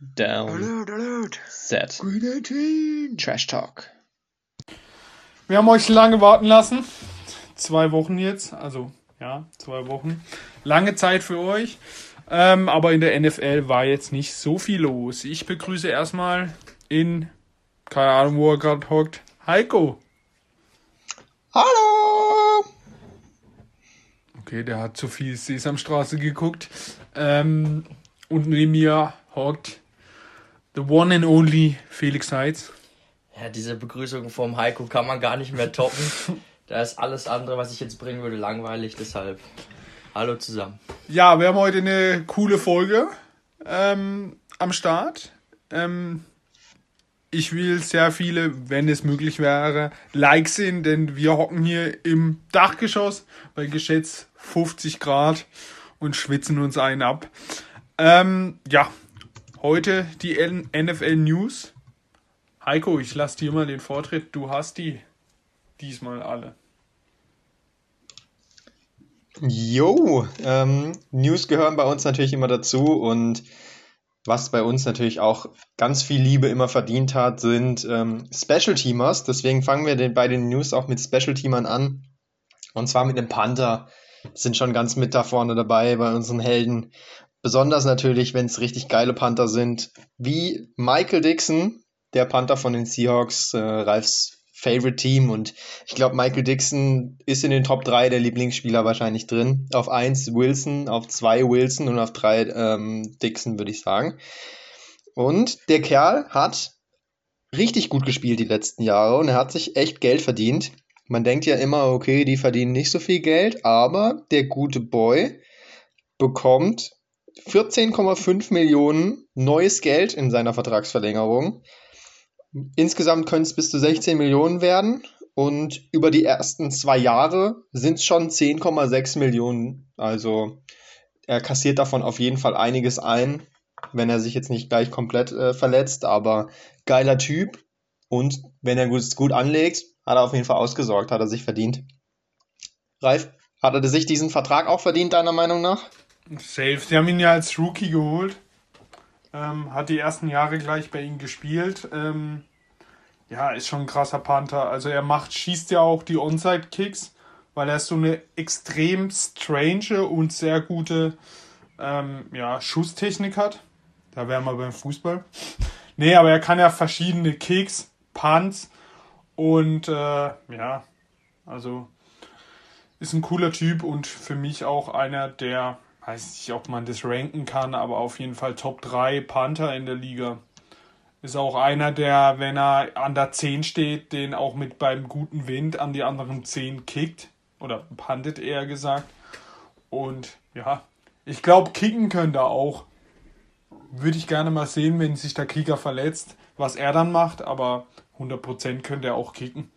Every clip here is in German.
Down. Alert, alert. Set. Green 18. Trash Talk. Wir haben euch lange warten lassen. Zwei Wochen jetzt, also ja, zwei Wochen. Lange Zeit für euch. Ähm, aber in der NFL war jetzt nicht so viel los. Ich begrüße erstmal in, keine Ahnung, wo er gerade hockt, Heiko. Hallo. Okay, der hat zu viel Sesamstraße geguckt. Ähm, und neben mir hockt the one and only Felix Seitz. Ja, diese Begrüßung vom Heiko kann man gar nicht mehr toppen. da ist alles andere, was ich jetzt bringen würde, langweilig. Deshalb, hallo zusammen. Ja, wir haben heute eine coole Folge ähm, am Start. Ähm, ich will sehr viele, wenn es möglich wäre, Likes sehen, denn wir hocken hier im Dachgeschoss bei geschätzt 50 Grad und schwitzen uns einen ab. Ähm, ja, heute die NFL News. Heiko, ich lasse dir mal den Vortritt. Du hast die diesmal alle. Jo, ähm, News gehören bei uns natürlich immer dazu und was bei uns natürlich auch ganz viel Liebe immer verdient hat, sind ähm, Special Teamers. Deswegen fangen wir den, bei den News auch mit Special Teamern an. Und zwar mit dem Panther. Sind schon ganz mit da vorne dabei bei unseren Helden. Besonders natürlich, wenn es richtig geile Panther sind, wie Michael Dixon, der Panther von den Seahawks, äh, Ralfs Favorite Team. Und ich glaube, Michael Dixon ist in den Top 3 der Lieblingsspieler wahrscheinlich drin. Auf 1 Wilson, auf 2 Wilson und auf 3 ähm, Dixon, würde ich sagen. Und der Kerl hat richtig gut gespielt die letzten Jahre und er hat sich echt Geld verdient. Man denkt ja immer, okay, die verdienen nicht so viel Geld, aber der gute Boy bekommt 14,5 Millionen neues Geld in seiner Vertragsverlängerung. Insgesamt können es bis zu 16 Millionen werden und über die ersten zwei Jahre sind es schon 10,6 Millionen. Also er kassiert davon auf jeden Fall einiges ein, wenn er sich jetzt nicht gleich komplett äh, verletzt, aber geiler Typ und wenn er gut, gut anlegt, hat er auf jeden Fall ausgesorgt, hat er sich verdient. Ralf, hat er sich diesen Vertrag auch verdient, deiner Meinung nach? Safe. Sie haben ihn ja als Rookie geholt. Ähm, hat die ersten Jahre gleich bei ihnen gespielt. Ähm, ja, ist schon ein krasser Panther. Also er macht, schießt ja auch die Onside-Kicks, weil er so eine extrem strange und sehr gute ähm, ja, Schusstechnik hat. Da wären wir beim Fußball. Nee, aber er kann ja verschiedene Kicks, Punts und äh, ja, also ist ein cooler Typ und für mich auch einer der weiß nicht, ob man das ranken kann, aber auf jeden Fall Top 3 Panther in der Liga. Ist auch einer, der, wenn er an der 10 steht, den auch mit beim guten Wind an die anderen 10 kickt. Oder puntet eher gesagt. Und ja, ich glaube, kicken könnte er auch. Würde ich gerne mal sehen, wenn sich der Kicker verletzt, was er dann macht. Aber 100% könnte er auch kicken.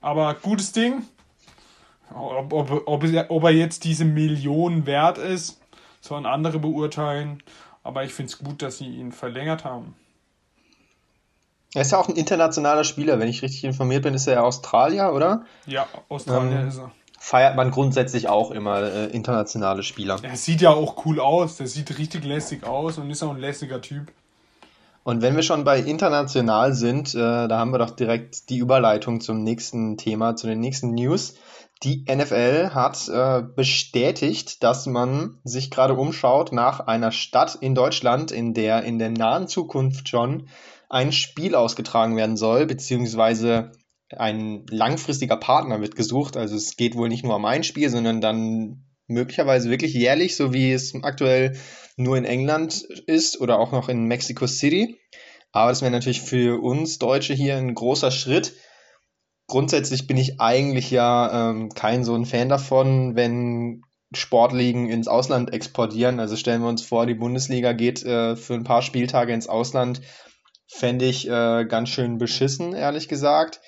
Aber gutes Ding. Ob, ob, ob, er- ob er jetzt diese Million wert ist, sollen andere beurteilen. Aber ich finde es gut, dass sie ihn verlängert haben. Er ist ja auch ein internationaler Spieler, wenn ich richtig informiert bin, ist er ja Australier, oder? Ja, Australier Ähm, ist er. Feiert man grundsätzlich auch immer äh, internationale Spieler. Er sieht ja auch cool aus. Der sieht richtig lässig aus und ist auch ein lässiger Typ. Und wenn wir schon bei international sind, äh, da haben wir doch direkt die Überleitung zum nächsten Thema, zu den nächsten News. Die NFL hat äh, bestätigt, dass man sich gerade umschaut nach einer Stadt in Deutschland, in der in der nahen Zukunft schon ein Spiel ausgetragen werden soll, beziehungsweise ein langfristiger Partner wird gesucht. Also es geht wohl nicht nur um ein Spiel, sondern dann möglicherweise wirklich jährlich, so wie es aktuell nur in England ist oder auch noch in Mexico City. Aber das wäre natürlich für uns Deutsche hier ein großer Schritt. Grundsätzlich bin ich eigentlich ja ähm, kein so ein Fan davon, wenn Sportligen ins Ausland exportieren. Also stellen wir uns vor, die Bundesliga geht äh, für ein paar Spieltage ins Ausland. Fände ich äh, ganz schön beschissen, ehrlich gesagt.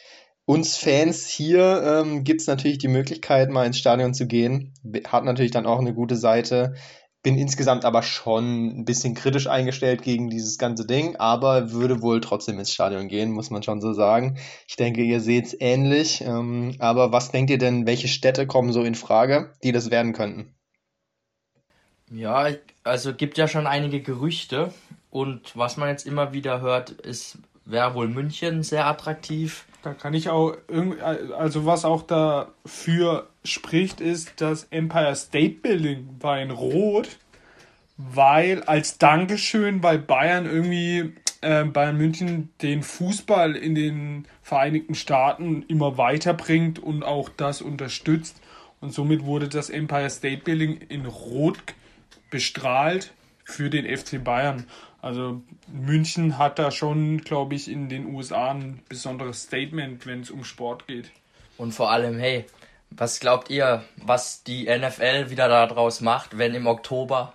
Uns Fans hier ähm, gibt es natürlich die Möglichkeit, mal ins Stadion zu gehen. Hat natürlich dann auch eine gute Seite. Bin insgesamt aber schon ein bisschen kritisch eingestellt gegen dieses ganze Ding, aber würde wohl trotzdem ins Stadion gehen, muss man schon so sagen. Ich denke, ihr seht es ähnlich. Ähm, aber was denkt ihr denn, welche Städte kommen so in Frage, die das werden könnten? Ja, also gibt ja schon einige Gerüchte. Und was man jetzt immer wieder hört, ist, wäre wohl München sehr attraktiv. Da kann ich auch irgendwie, also was auch dafür spricht, ist das Empire State Building war in Rot, weil als Dankeschön, weil Bayern irgendwie äh, Bayern München den Fußball in den Vereinigten Staaten immer weiterbringt und auch das unterstützt. Und somit wurde das Empire State Building in Rot bestrahlt für den FC Bayern. Also München hat da schon, glaube ich, in den USA ein besonderes Statement, wenn es um Sport geht. Und vor allem, hey, was glaubt ihr, was die NFL wieder daraus macht, wenn im Oktober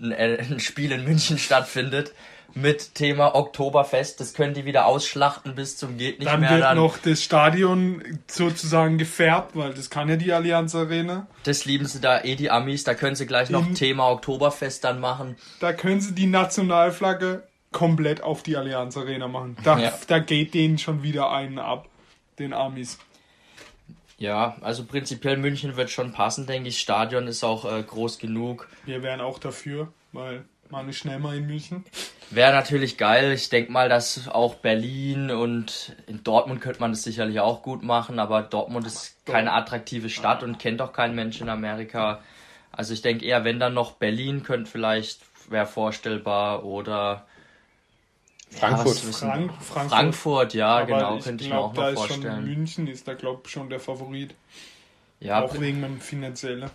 ein, ein Spiel in München stattfindet? mit Thema Oktoberfest. Das können die wieder ausschlachten bis zum geht nicht dann mehr. Wird dann wird noch das Stadion sozusagen gefärbt, weil das kann ja die Allianz Arena. Das lieben sie da eh die Amis. Da können sie gleich noch In, Thema Oktoberfest dann machen. Da können sie die Nationalflagge komplett auf die Allianz Arena machen. Da, ja. da geht denen schon wieder einen ab, den Amis. Ja, also prinzipiell München wird schon passen, denke ich. Stadion ist auch äh, groß genug. Wir wären auch dafür, weil man ist schnell mal in München. Wäre natürlich geil. Ich denke mal, dass auch Berlin und in Dortmund könnte man das sicherlich auch gut machen, aber Dortmund ist keine attraktive Stadt und kennt auch kein Mensch in Amerika. Also ich denke eher, wenn dann noch Berlin könnte vielleicht, wäre vorstellbar oder Frankfurt. Ja, Frank Frankfurt. Frankfurt, ja, aber genau, ich könnte ich mir auch noch vorstellen. Schon München ist da, glaube ich, schon der Favorit. Ja, auch wegen dem finanziellen.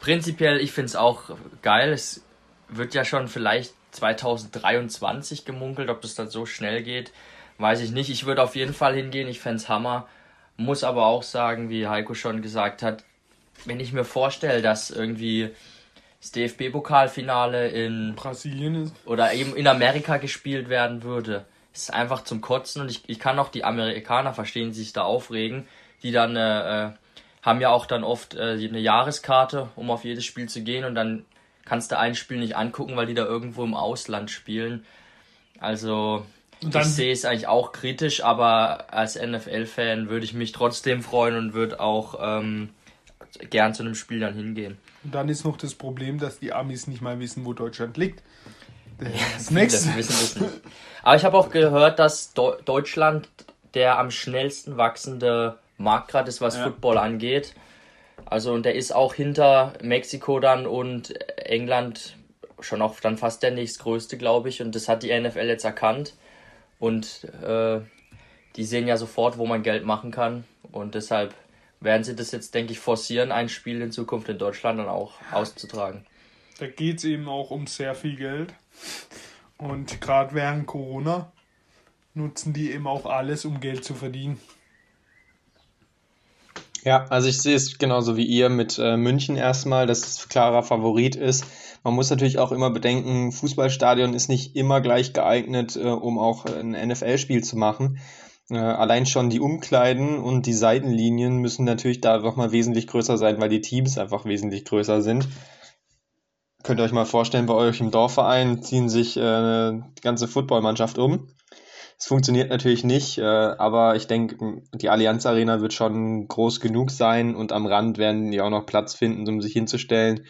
Prinzipiell, ich finde es auch geil. Es wird ja schon vielleicht 2023 gemunkelt. Ob das dann so schnell geht, weiß ich nicht. Ich würde auf jeden Fall hingehen. Ich fände es Hammer. Muss aber auch sagen, wie Heiko schon gesagt hat, wenn ich mir vorstelle, dass irgendwie das DFB-Pokalfinale in Brasilien ist. oder eben in Amerika gespielt werden würde, ist einfach zum Kotzen. Und ich, ich kann auch die Amerikaner verstehen, die sich da aufregen, die dann äh, äh haben ja auch dann oft äh, eine Jahreskarte, um auf jedes Spiel zu gehen und dann kannst du ein Spiel nicht angucken, weil die da irgendwo im Ausland spielen. Also ich sehe es eigentlich auch kritisch, aber als NFL-Fan würde ich mich trotzdem freuen und würde auch ähm, gern zu einem Spiel dann hingehen. Und dann ist noch das Problem, dass die Amis nicht mal wissen, wo Deutschland liegt. Das nächste. wissen das nicht. Aber ich habe auch gehört, dass Do Deutschland der am schnellsten wachsende Markt gerade ist, was ja. Football angeht. Also und der ist auch hinter Mexiko dann und England schon auch dann fast der nächstgrößte, glaube ich. Und das hat die NFL jetzt erkannt. Und äh, die sehen ja sofort, wo man Geld machen kann. Und deshalb werden sie das jetzt, denke ich, forcieren, ein Spiel in Zukunft in Deutschland dann auch auszutragen. Da geht es eben auch um sehr viel Geld. Und gerade während Corona nutzen die eben auch alles, um Geld zu verdienen. Ja, also ich sehe es genauso wie ihr mit äh, München erstmal, dass es klarer Favorit ist. Man muss natürlich auch immer bedenken, Fußballstadion ist nicht immer gleich geeignet, äh, um auch ein NFL-Spiel zu machen. Äh, allein schon die Umkleiden und die Seitenlinien müssen natürlich da nochmal wesentlich größer sein, weil die Teams einfach wesentlich größer sind. Könnt ihr euch mal vorstellen, bei euch im Dorfverein ziehen sich äh, die ganze Footballmannschaft um. Es funktioniert natürlich nicht, äh, aber ich denke, die Allianz Arena wird schon groß genug sein und am Rand werden die auch noch Platz finden, um sich hinzustellen.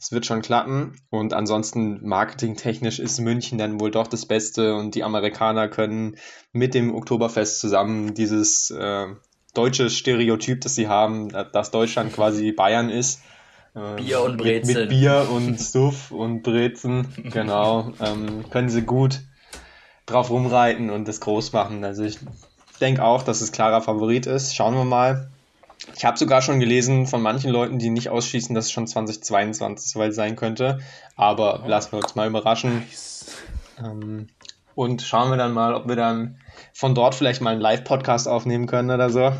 Es wird schon klappen und ansonsten marketingtechnisch ist München dann wohl doch das Beste und die Amerikaner können mit dem Oktoberfest zusammen dieses äh, deutsche Stereotyp, das sie haben, dass Deutschland quasi Bayern ist. Äh, Bier und Brezen. Mit, mit Bier und Suff und Brezen, genau, ähm, können sie gut drauf rumreiten und das groß machen. Also ich denke auch, dass es klarer Favorit ist. Schauen wir mal. Ich habe sogar schon gelesen von manchen Leuten, die nicht ausschließen, dass es schon 2022 soweit sein könnte. Aber oh. lassen wir uns mal überraschen. Nice. Ähm, und schauen wir dann mal, ob wir dann von dort vielleicht mal einen Live-Podcast aufnehmen können oder so.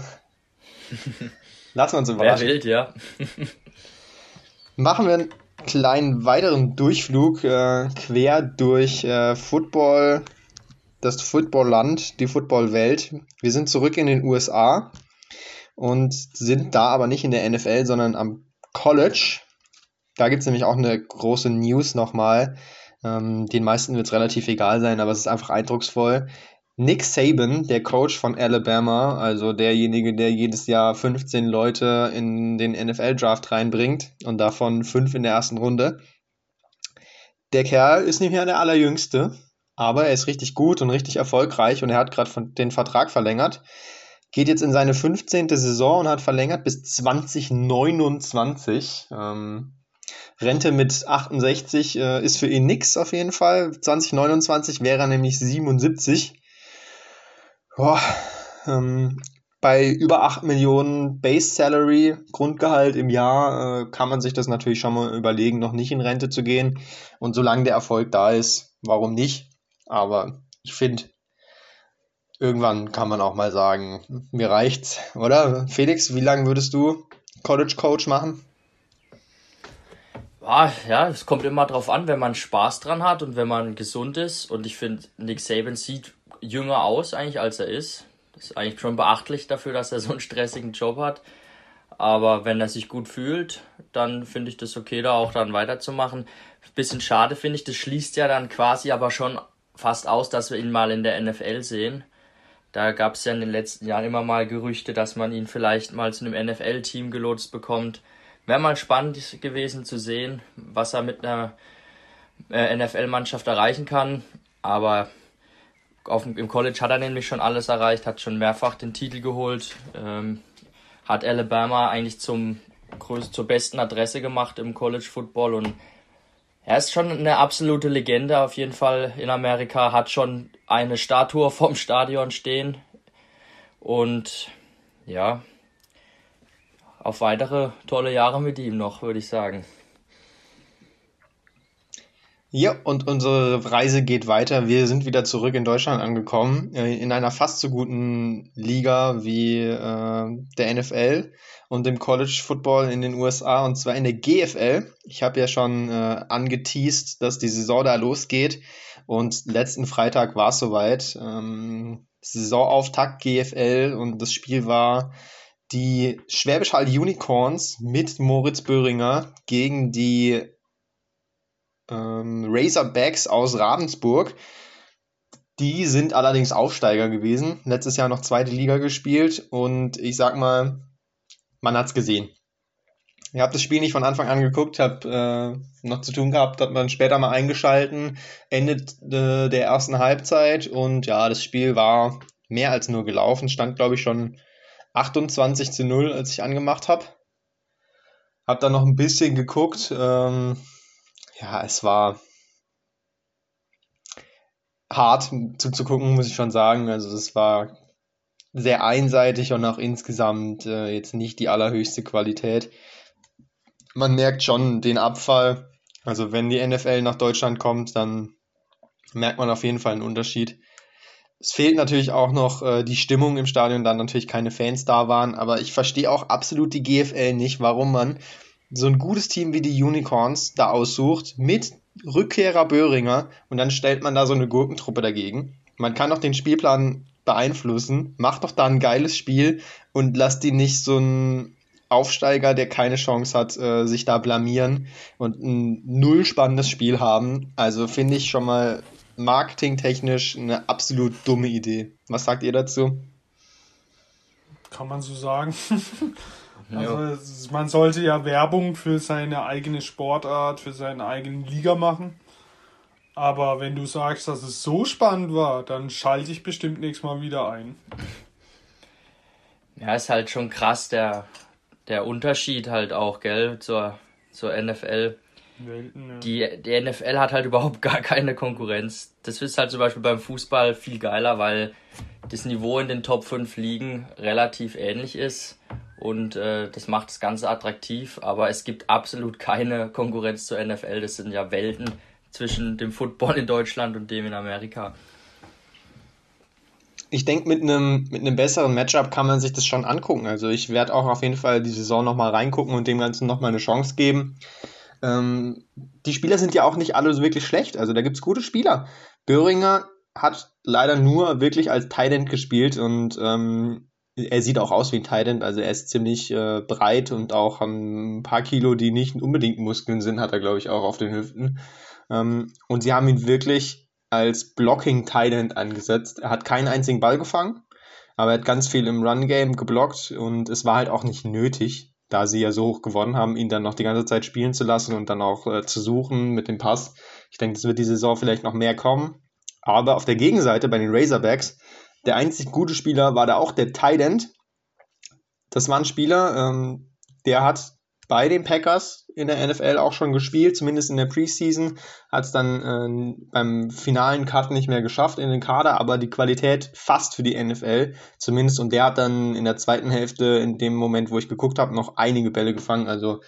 Lassen wir uns überraschen. Wäre wild, ja. Machen wir einen kleinen weiteren Durchflug äh, quer durch äh, Football, das Footballland, die Footballwelt. Wir sind zurück in den USA und sind da aber nicht in der NFL, sondern am College. Da gibt es nämlich auch eine große News nochmal. Ähm, den meisten wird es relativ egal sein, aber es ist einfach eindrucksvoll. Nick Saban, der Coach von Alabama, also derjenige, der jedes Jahr 15 Leute in den NFL-Draft reinbringt und davon fünf in der ersten Runde. Der Kerl ist nicht mehr der allerjüngste aber er ist richtig gut und richtig erfolgreich und er hat gerade den Vertrag verlängert. Geht jetzt in seine 15. Saison und hat verlängert bis 2029. Ähm, Rente mit 68 äh, ist für ihn nix auf jeden Fall. 2029 wäre er nämlich 77. Boah, ähm, bei über 8 Millionen Base Salary, Grundgehalt im Jahr, äh, kann man sich das natürlich schon mal überlegen, noch nicht in Rente zu gehen. Und solange der Erfolg da ist, warum nicht? Aber ich finde, irgendwann kann man auch mal sagen, mir reicht's, oder? Felix, wie lange würdest du College Coach machen? Ah, ja, es kommt immer drauf an, wenn man Spaß dran hat und wenn man gesund ist. Und ich finde, Nick Saban sieht jünger aus eigentlich, als er ist. Das ist eigentlich schon beachtlich dafür, dass er so einen stressigen Job hat. Aber wenn er sich gut fühlt, dann finde ich das okay, da auch dann weiterzumachen. Bisschen schade finde ich, das schließt ja dann quasi aber schon fast aus, dass wir ihn mal in der NFL sehen. Da gab es ja in den letzten Jahren immer mal Gerüchte, dass man ihn vielleicht mal zu einem NFL-Team gelotst bekommt. Wäre mal spannend gewesen zu sehen, was er mit einer äh, NFL-Mannschaft erreichen kann. Aber auf, im College hat er nämlich schon alles erreicht, hat schon mehrfach den Titel geholt, ähm, hat Alabama eigentlich zum zur besten Adresse gemacht im College Football und er ist schon eine absolute Legende auf jeden Fall in Amerika, hat schon eine Statue vom Stadion stehen und ja, auf weitere tolle Jahre mit ihm noch, würde ich sagen. Ja, und unsere Reise geht weiter. Wir sind wieder zurück in Deutschland angekommen, äh, in einer fast so guten Liga wie äh, der NFL und dem College Football in den USA, und zwar in der GFL. Ich habe ja schon äh, angeteased, dass die Saison da losgeht, und letzten Freitag war es soweit. Ähm, Saisonauftakt GFL und das Spiel war die Schwäbisch Hall Unicorns mit Moritz Böhringer gegen die ähm, Razorbacks aus Ravensburg. Die sind allerdings Aufsteiger gewesen. Letztes Jahr noch zweite Liga gespielt und ich sag mal, man hat's gesehen. Ich habe das Spiel nicht von Anfang an geguckt, habe äh, noch zu tun gehabt, hat man später mal eingeschalten, endet äh, der ersten Halbzeit und ja, das Spiel war mehr als nur gelaufen, stand glaube ich schon 28 zu 0, als ich angemacht habe. Hab dann noch ein bisschen geguckt. Ähm, ja, es war hart zuzugucken, muss ich schon sagen. Also es war sehr einseitig und auch insgesamt äh, jetzt nicht die allerhöchste Qualität. Man merkt schon den Abfall. Also wenn die NFL nach Deutschland kommt, dann merkt man auf jeden Fall einen Unterschied. Es fehlt natürlich auch noch äh, die Stimmung im Stadion, da natürlich keine Fans da waren, aber ich verstehe auch absolut die GFL nicht, warum man so ein gutes Team wie die Unicorns da aussucht mit Rückkehrer Böhringer und dann stellt man da so eine Gurkentruppe dagegen. Man kann doch den Spielplan beeinflussen, macht doch da ein geiles Spiel und lasst die nicht so ein Aufsteiger, der keine Chance hat, äh, sich da blamieren und ein null spannendes Spiel haben. Also finde ich schon mal marketingtechnisch eine absolut dumme Idee. Was sagt ihr dazu? Kann man so sagen. also man sollte ja Werbung für seine eigene Sportart, für seine eigene Liga machen. Aber wenn du sagst, dass es so spannend war, dann schalte ich bestimmt nächstes Mal wieder ein. Ja, ist halt schon krass, der, der Unterschied halt auch, gell, zur, zur NFL. Welten, ja. die, die NFL hat halt überhaupt gar keine Konkurrenz. Das ist halt zum Beispiel beim Fußball viel geiler, weil das Niveau in den Top 5 Ligen relativ ähnlich ist und äh, das macht das Ganze attraktiv, aber es gibt absolut keine Konkurrenz zur NFL. Das sind ja Welten zwischen dem Football in Deutschland und dem in Amerika. Ich denke, mit einem mit besseren Matchup kann man sich das schon angucken. Also ich werde auch auf jeden Fall die Saison nochmal reingucken und dem Ganzen nochmal eine Chance geben. Ähm, die Spieler sind ja auch nicht alle so wirklich schlecht. Also da gibt es gute Spieler. Böhringer hat leider nur wirklich als Tight gespielt und ähm, er sieht auch aus wie ein Tight Also er ist ziemlich äh, breit und auch ein paar Kilo, die nicht unbedingt Muskeln sind, hat er glaube ich auch auf den Hüften. Ähm, und sie haben ihn wirklich als Blocking Tight angesetzt. Er hat keinen einzigen Ball gefangen, aber er hat ganz viel im Run Game geblockt und es war halt auch nicht nötig da sie ja so hoch gewonnen haben, ihn dann noch die ganze Zeit spielen zu lassen und dann auch äh, zu suchen mit dem Pass. Ich denke, das wird die Saison vielleicht noch mehr kommen. Aber auf der Gegenseite bei den Razorbacks, der einzig gute Spieler war da auch der Tight End. Das war ein Spieler, ähm, der hat bei den Packers in der NFL auch schon gespielt, zumindest in der Preseason. Hat es dann äh, beim finalen Cut nicht mehr geschafft in den Kader, aber die Qualität fast für die NFL zumindest. Und der hat dann in der zweiten Hälfte, in dem Moment, wo ich geguckt habe, noch einige Bälle gefangen. Also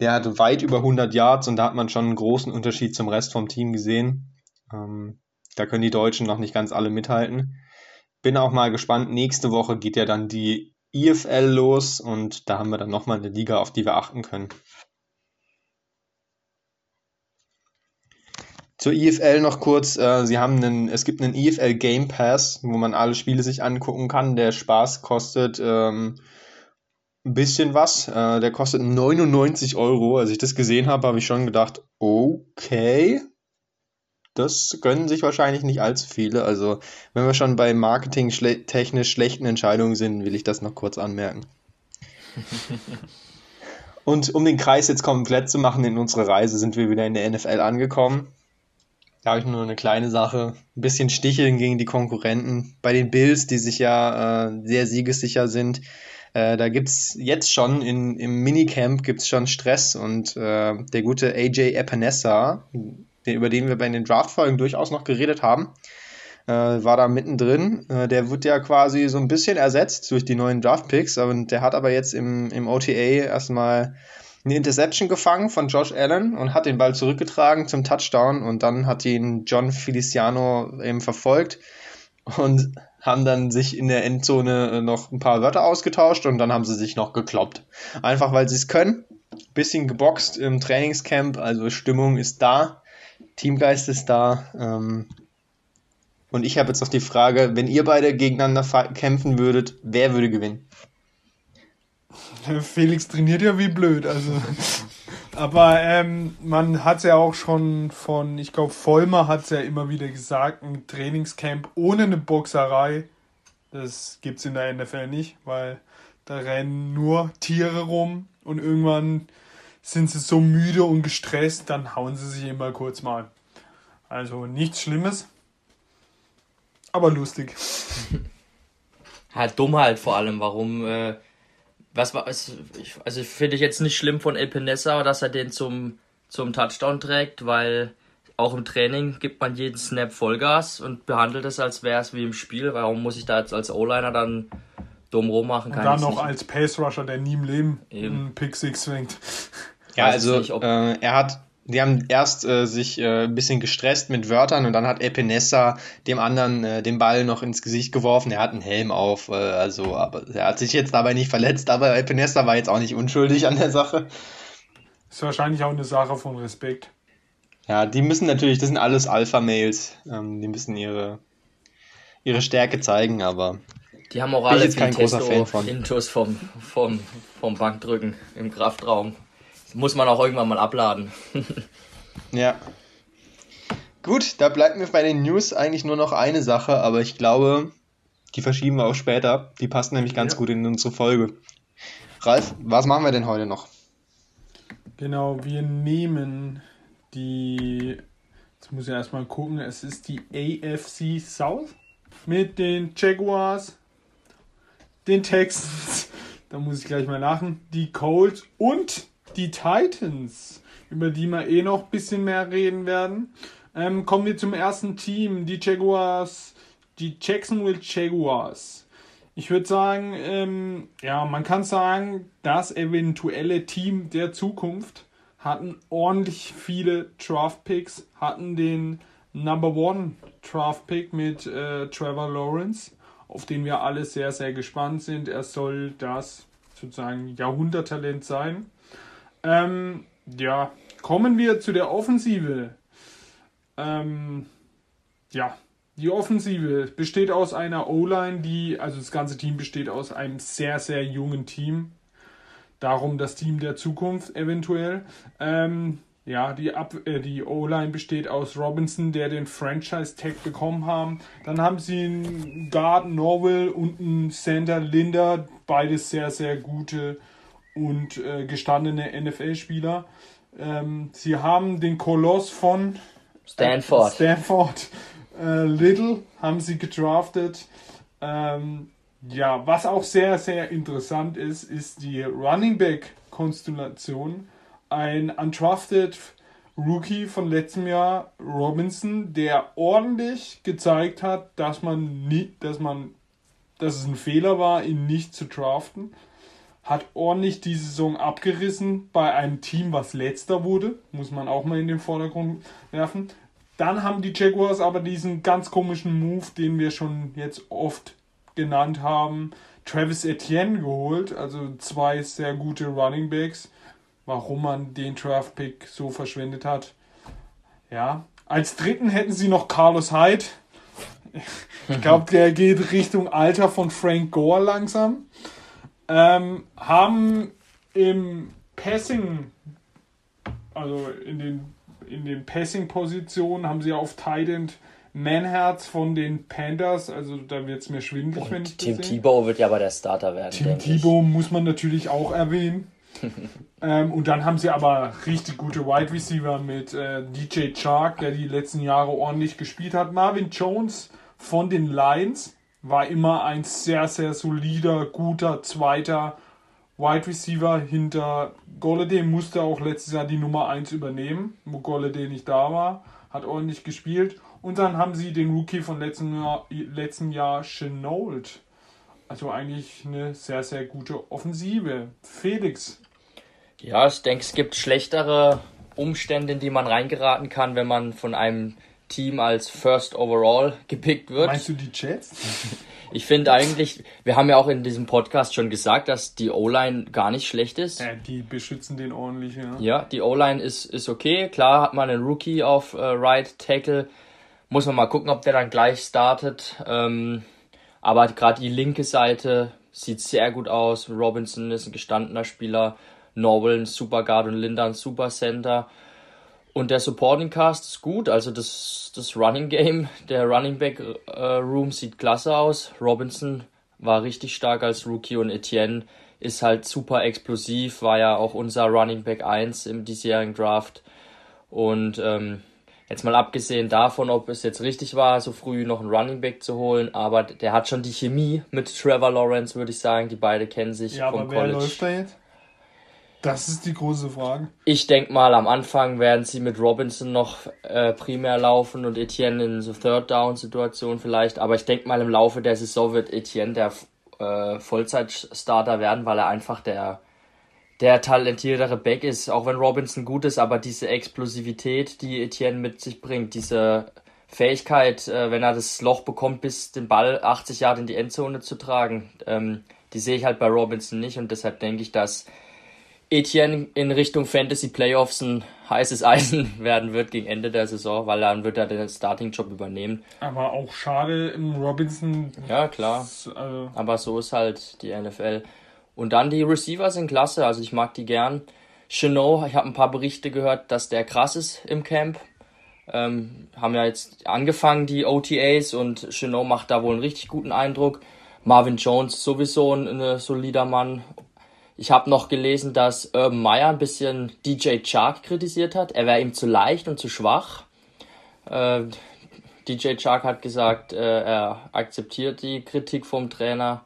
der hatte weit über 100 Yards und da hat man schon einen großen Unterschied zum Rest vom Team gesehen. Ähm, da können die Deutschen noch nicht ganz alle mithalten. Bin auch mal gespannt. Nächste Woche geht ja dann die IFL los und da haben wir dann nochmal eine Liga, auf die wir achten können. Zur IFL noch kurz, äh, sie haben einen, es gibt einen IFL Game Pass, wo man alle Spiele sich angucken kann. Der Spaß kostet ähm, ein bisschen was. Äh, der kostet 99 Euro. Als ich das gesehen habe, habe ich schon gedacht, okay, das gönnen sich wahrscheinlich nicht allzu viele. Also, wenn wir schon bei Marketing technisch schlechten Entscheidungen sind, will ich das noch kurz anmerken. Und um den Kreis jetzt komplett zu machen in unserer Reise, sind wir wieder in der NFL angekommen. Da habe ich nur eine kleine Sache. Ein bisschen sticheln gegen die Konkurrenten. Bei den Bills, die sich ja äh, sehr siegessicher sind, äh, da gibt es jetzt schon in, im Minicamp gibt's schon Stress und äh, der gute AJ Epinesa, über den wir bei den Draftfolgen durchaus noch geredet haben, äh, war da mittendrin. Äh, der wird ja quasi so ein bisschen ersetzt durch die neuen Draftpicks, und der hat aber jetzt im, im OTA erstmal eine Interception gefangen von Josh Allen und hat den Ball zurückgetragen zum Touchdown und dann hat ihn John Feliciano eben verfolgt und haben dann sich in der Endzone noch ein paar Wörter ausgetauscht und dann haben sie sich noch gekloppt. Einfach weil sie es können. Bisschen geboxt im Trainingscamp, also Stimmung ist da. Teamgeist ist da. Ähm, und ich habe jetzt noch die Frage, wenn ihr beide gegeneinander kämpfen würdet, wer würde gewinnen? Felix trainiert ja wie blöd, also. Aber ähm, man hat es ja auch schon von, ich glaube, Vollmer hat es ja immer wieder gesagt, ein Trainingscamp ohne eine Boxerei, das gibt es in der NFL nicht, weil da rennen nur Tiere rum und irgendwann sind sie so müde und gestresst, dann hauen sie sich immer kurz mal. Also nichts Schlimmes, aber lustig. halt dumm halt vor allem, warum, äh, was war, also ich finde ich jetzt nicht schlimm von El Penessa, dass er den zum, zum Touchdown trägt, weil auch im Training gibt man jeden Snap Vollgas und behandelt es, als wäre es wie im Spiel. Warum muss ich da jetzt als O-Liner dann dumm rummachen? Und dann noch nicht. als Pace Rusher, der nie im Leben Eben. einen Pick Six fängt. Ja, also nicht, äh, er hat, die haben erst äh, sich äh, ein bisschen gestresst mit Wörtern und dann hat Epinesa dem anderen äh, den Ball noch ins Gesicht geworfen. Er hat einen Helm auf, äh, also, aber er hat sich jetzt dabei nicht verletzt, aber Epinesa war jetzt auch nicht unschuldig an der Sache. Ist wahrscheinlich auch eine Sache von Respekt. Ja, die müssen natürlich, das sind alles Alpha-Mails, ähm, die müssen ihre, ihre Stärke zeigen, aber. Die haben auch alle jetzt kein großer Fan von. Intus vom, vom, vom Bankdrücken im Kraftraum muss man auch irgendwann mal abladen. ja. Gut, da bleibt mir bei den News eigentlich nur noch eine Sache, aber ich glaube, die verschieben wir auch später. Die passen nämlich ganz ja. gut in unsere Folge. Ralf, was machen wir denn heute noch? Genau, wir nehmen die. Jetzt muss ich erstmal gucken, es ist die AFC South mit den Jaguars, den Texans, da muss ich gleich mal lachen, die Colts und die Titans, über die wir eh noch ein bisschen mehr reden werden. Ähm, kommen wir zum ersten Team, die Jaguars, die Jacksonville Jaguars. Ich würde sagen, ähm, ja, man kann sagen, das eventuelle Team der Zukunft hatten ordentlich viele Draft Picks, hatten den Number One Draft Pick mit äh, Trevor Lawrence, auf den wir alle sehr, sehr gespannt sind. Er soll das sozusagen Jahrhunderttalent sein. Ähm, ja, kommen wir zu der Offensive. Ähm, ja, die Offensive besteht aus einer O-Line, die, also das ganze Team besteht aus einem sehr, sehr jungen Team. Darum das Team der Zukunft eventuell. Ähm, ja, die, äh, die O-Line besteht aus Robinson, der den Franchise-Tag bekommen haben. Dann haben sie einen Guard Norwell und einen Center Linder, beides sehr, sehr gute und äh, gestandene NFL-Spieler. Ähm, sie haben den Koloss von Stanford, Stanford äh, Little haben sie gedraftet. Ähm, ja, was auch sehr, sehr interessant ist, ist die Running Back Konstellation. Ein undrafted Rookie von letztem Jahr, Robinson, der ordentlich gezeigt hat, dass man nie, dass man, dass es ein Fehler war, ihn nicht zu draften. Hat ordentlich die Saison abgerissen bei einem Team, was letzter wurde, muss man auch mal in den Vordergrund werfen. Dann haben die Jaguars aber diesen ganz komischen Move, den wir schon jetzt oft genannt haben, Travis Etienne geholt, also zwei sehr gute Running Backs. Warum man den Draft Pick so verschwendet hat. Ja, als dritten hätten sie noch Carlos Hyde. Ich glaube, der geht Richtung Alter von Frank Gore langsam. Ähm, haben im Passing, also in den, in den Passing-Positionen, haben sie auf Tight End Manherz von den Panthers, also da wird es mir schwindelig, Und wenn ich Tim Tebow wird ja aber der Starter werden. Tim Tebow muss man natürlich auch erwähnen. ähm, und dann haben sie aber richtig gute Wide Receiver mit äh, DJ Chark, der die letzten Jahre ordentlich gespielt hat. Marvin Jones von den Lions war immer ein sehr, sehr solider, guter zweiter Wide Receiver hinter Golladay. Musste auch letztes Jahr die Nummer 1 übernehmen, wo Golladay nicht da war. Hat ordentlich gespielt. Und dann haben sie den Rookie von letzten Jahr, letzten Jahr Chenault. Also eigentlich eine sehr, sehr gute Offensive. Felix. Ja, ich denke, es gibt schlechtere Umstände, in die man reingeraten kann, wenn man von einem Team als First Overall gepickt wird. Meinst du die Jets? Ich finde eigentlich, wir haben ja auch in diesem Podcast schon gesagt, dass die O-Line gar nicht schlecht ist. Ja, die beschützen den ordentlich, ja. Ja, die O-Line ist, ist okay. Klar hat man einen Rookie auf äh, Right Tackle, muss man mal gucken, ob der dann gleich startet. Ähm, aber gerade die linke Seite sieht sehr gut aus. Robinson ist ein gestandener Spieler. Norwell ein Super Guard und Linda ein Super Center. Und der Supporting Cast ist gut, also das, das Running Game, der Running Back äh, Room sieht klasse aus. Robinson war richtig stark als Rookie und Etienne ist halt super explosiv, war ja auch unser Running Back 1 im diesjährigen Draft. Und ähm, Jetzt mal abgesehen davon, ob es jetzt richtig war, so früh noch einen Running Back zu holen, aber der hat schon die Chemie mit Trevor Lawrence, würde ich sagen. Die beide kennen sich ja, vom aber wer College. läuft da jetzt? Das ist die große Frage. Ich denke mal, am Anfang werden sie mit Robinson noch äh, primär laufen und Etienne in so Third-Down-Situationen vielleicht. Aber ich denke mal, im Laufe der Saison wird Etienne der äh, Vollzeit-Starter werden, weil er einfach der der talentiertere Back ist, auch wenn Robinson gut ist, aber diese Explosivität, die Etienne mit sich bringt, diese Fähigkeit, äh, wenn er das Loch bekommt, bis den Ball 80 Jahre in die Endzone zu tragen, ähm, die sehe ich halt bei Robinson nicht und deshalb denke ich, dass Etienne in Richtung Fantasy Playoffs ein heißes Eisen werden wird gegen Ende der Saison, weil dann wird er den Starting-Job übernehmen. Aber auch schade im Robinson. Ja, klar. Ist, also Aber so ist halt die NFL. Und dann die Receiver sind klasse, also ich mag die gern. Chenot, ich habe ein paar Berichte gehört, dass der krass ist im Camp. Ähm, haben ja jetzt angefangen, die OTAs, und Chenot macht da wohl einen richtig guten Eindruck. Marvin Jones sowieso ein, ein solider Mann. Ich habe noch gelesen, dass Urban Meyer ein bisschen DJ Chark kritisiert hat. Er wäre ihm zu leicht und zu schwach. Äh, DJ Chark hat gesagt, äh, er akzeptiert die Kritik vom Trainer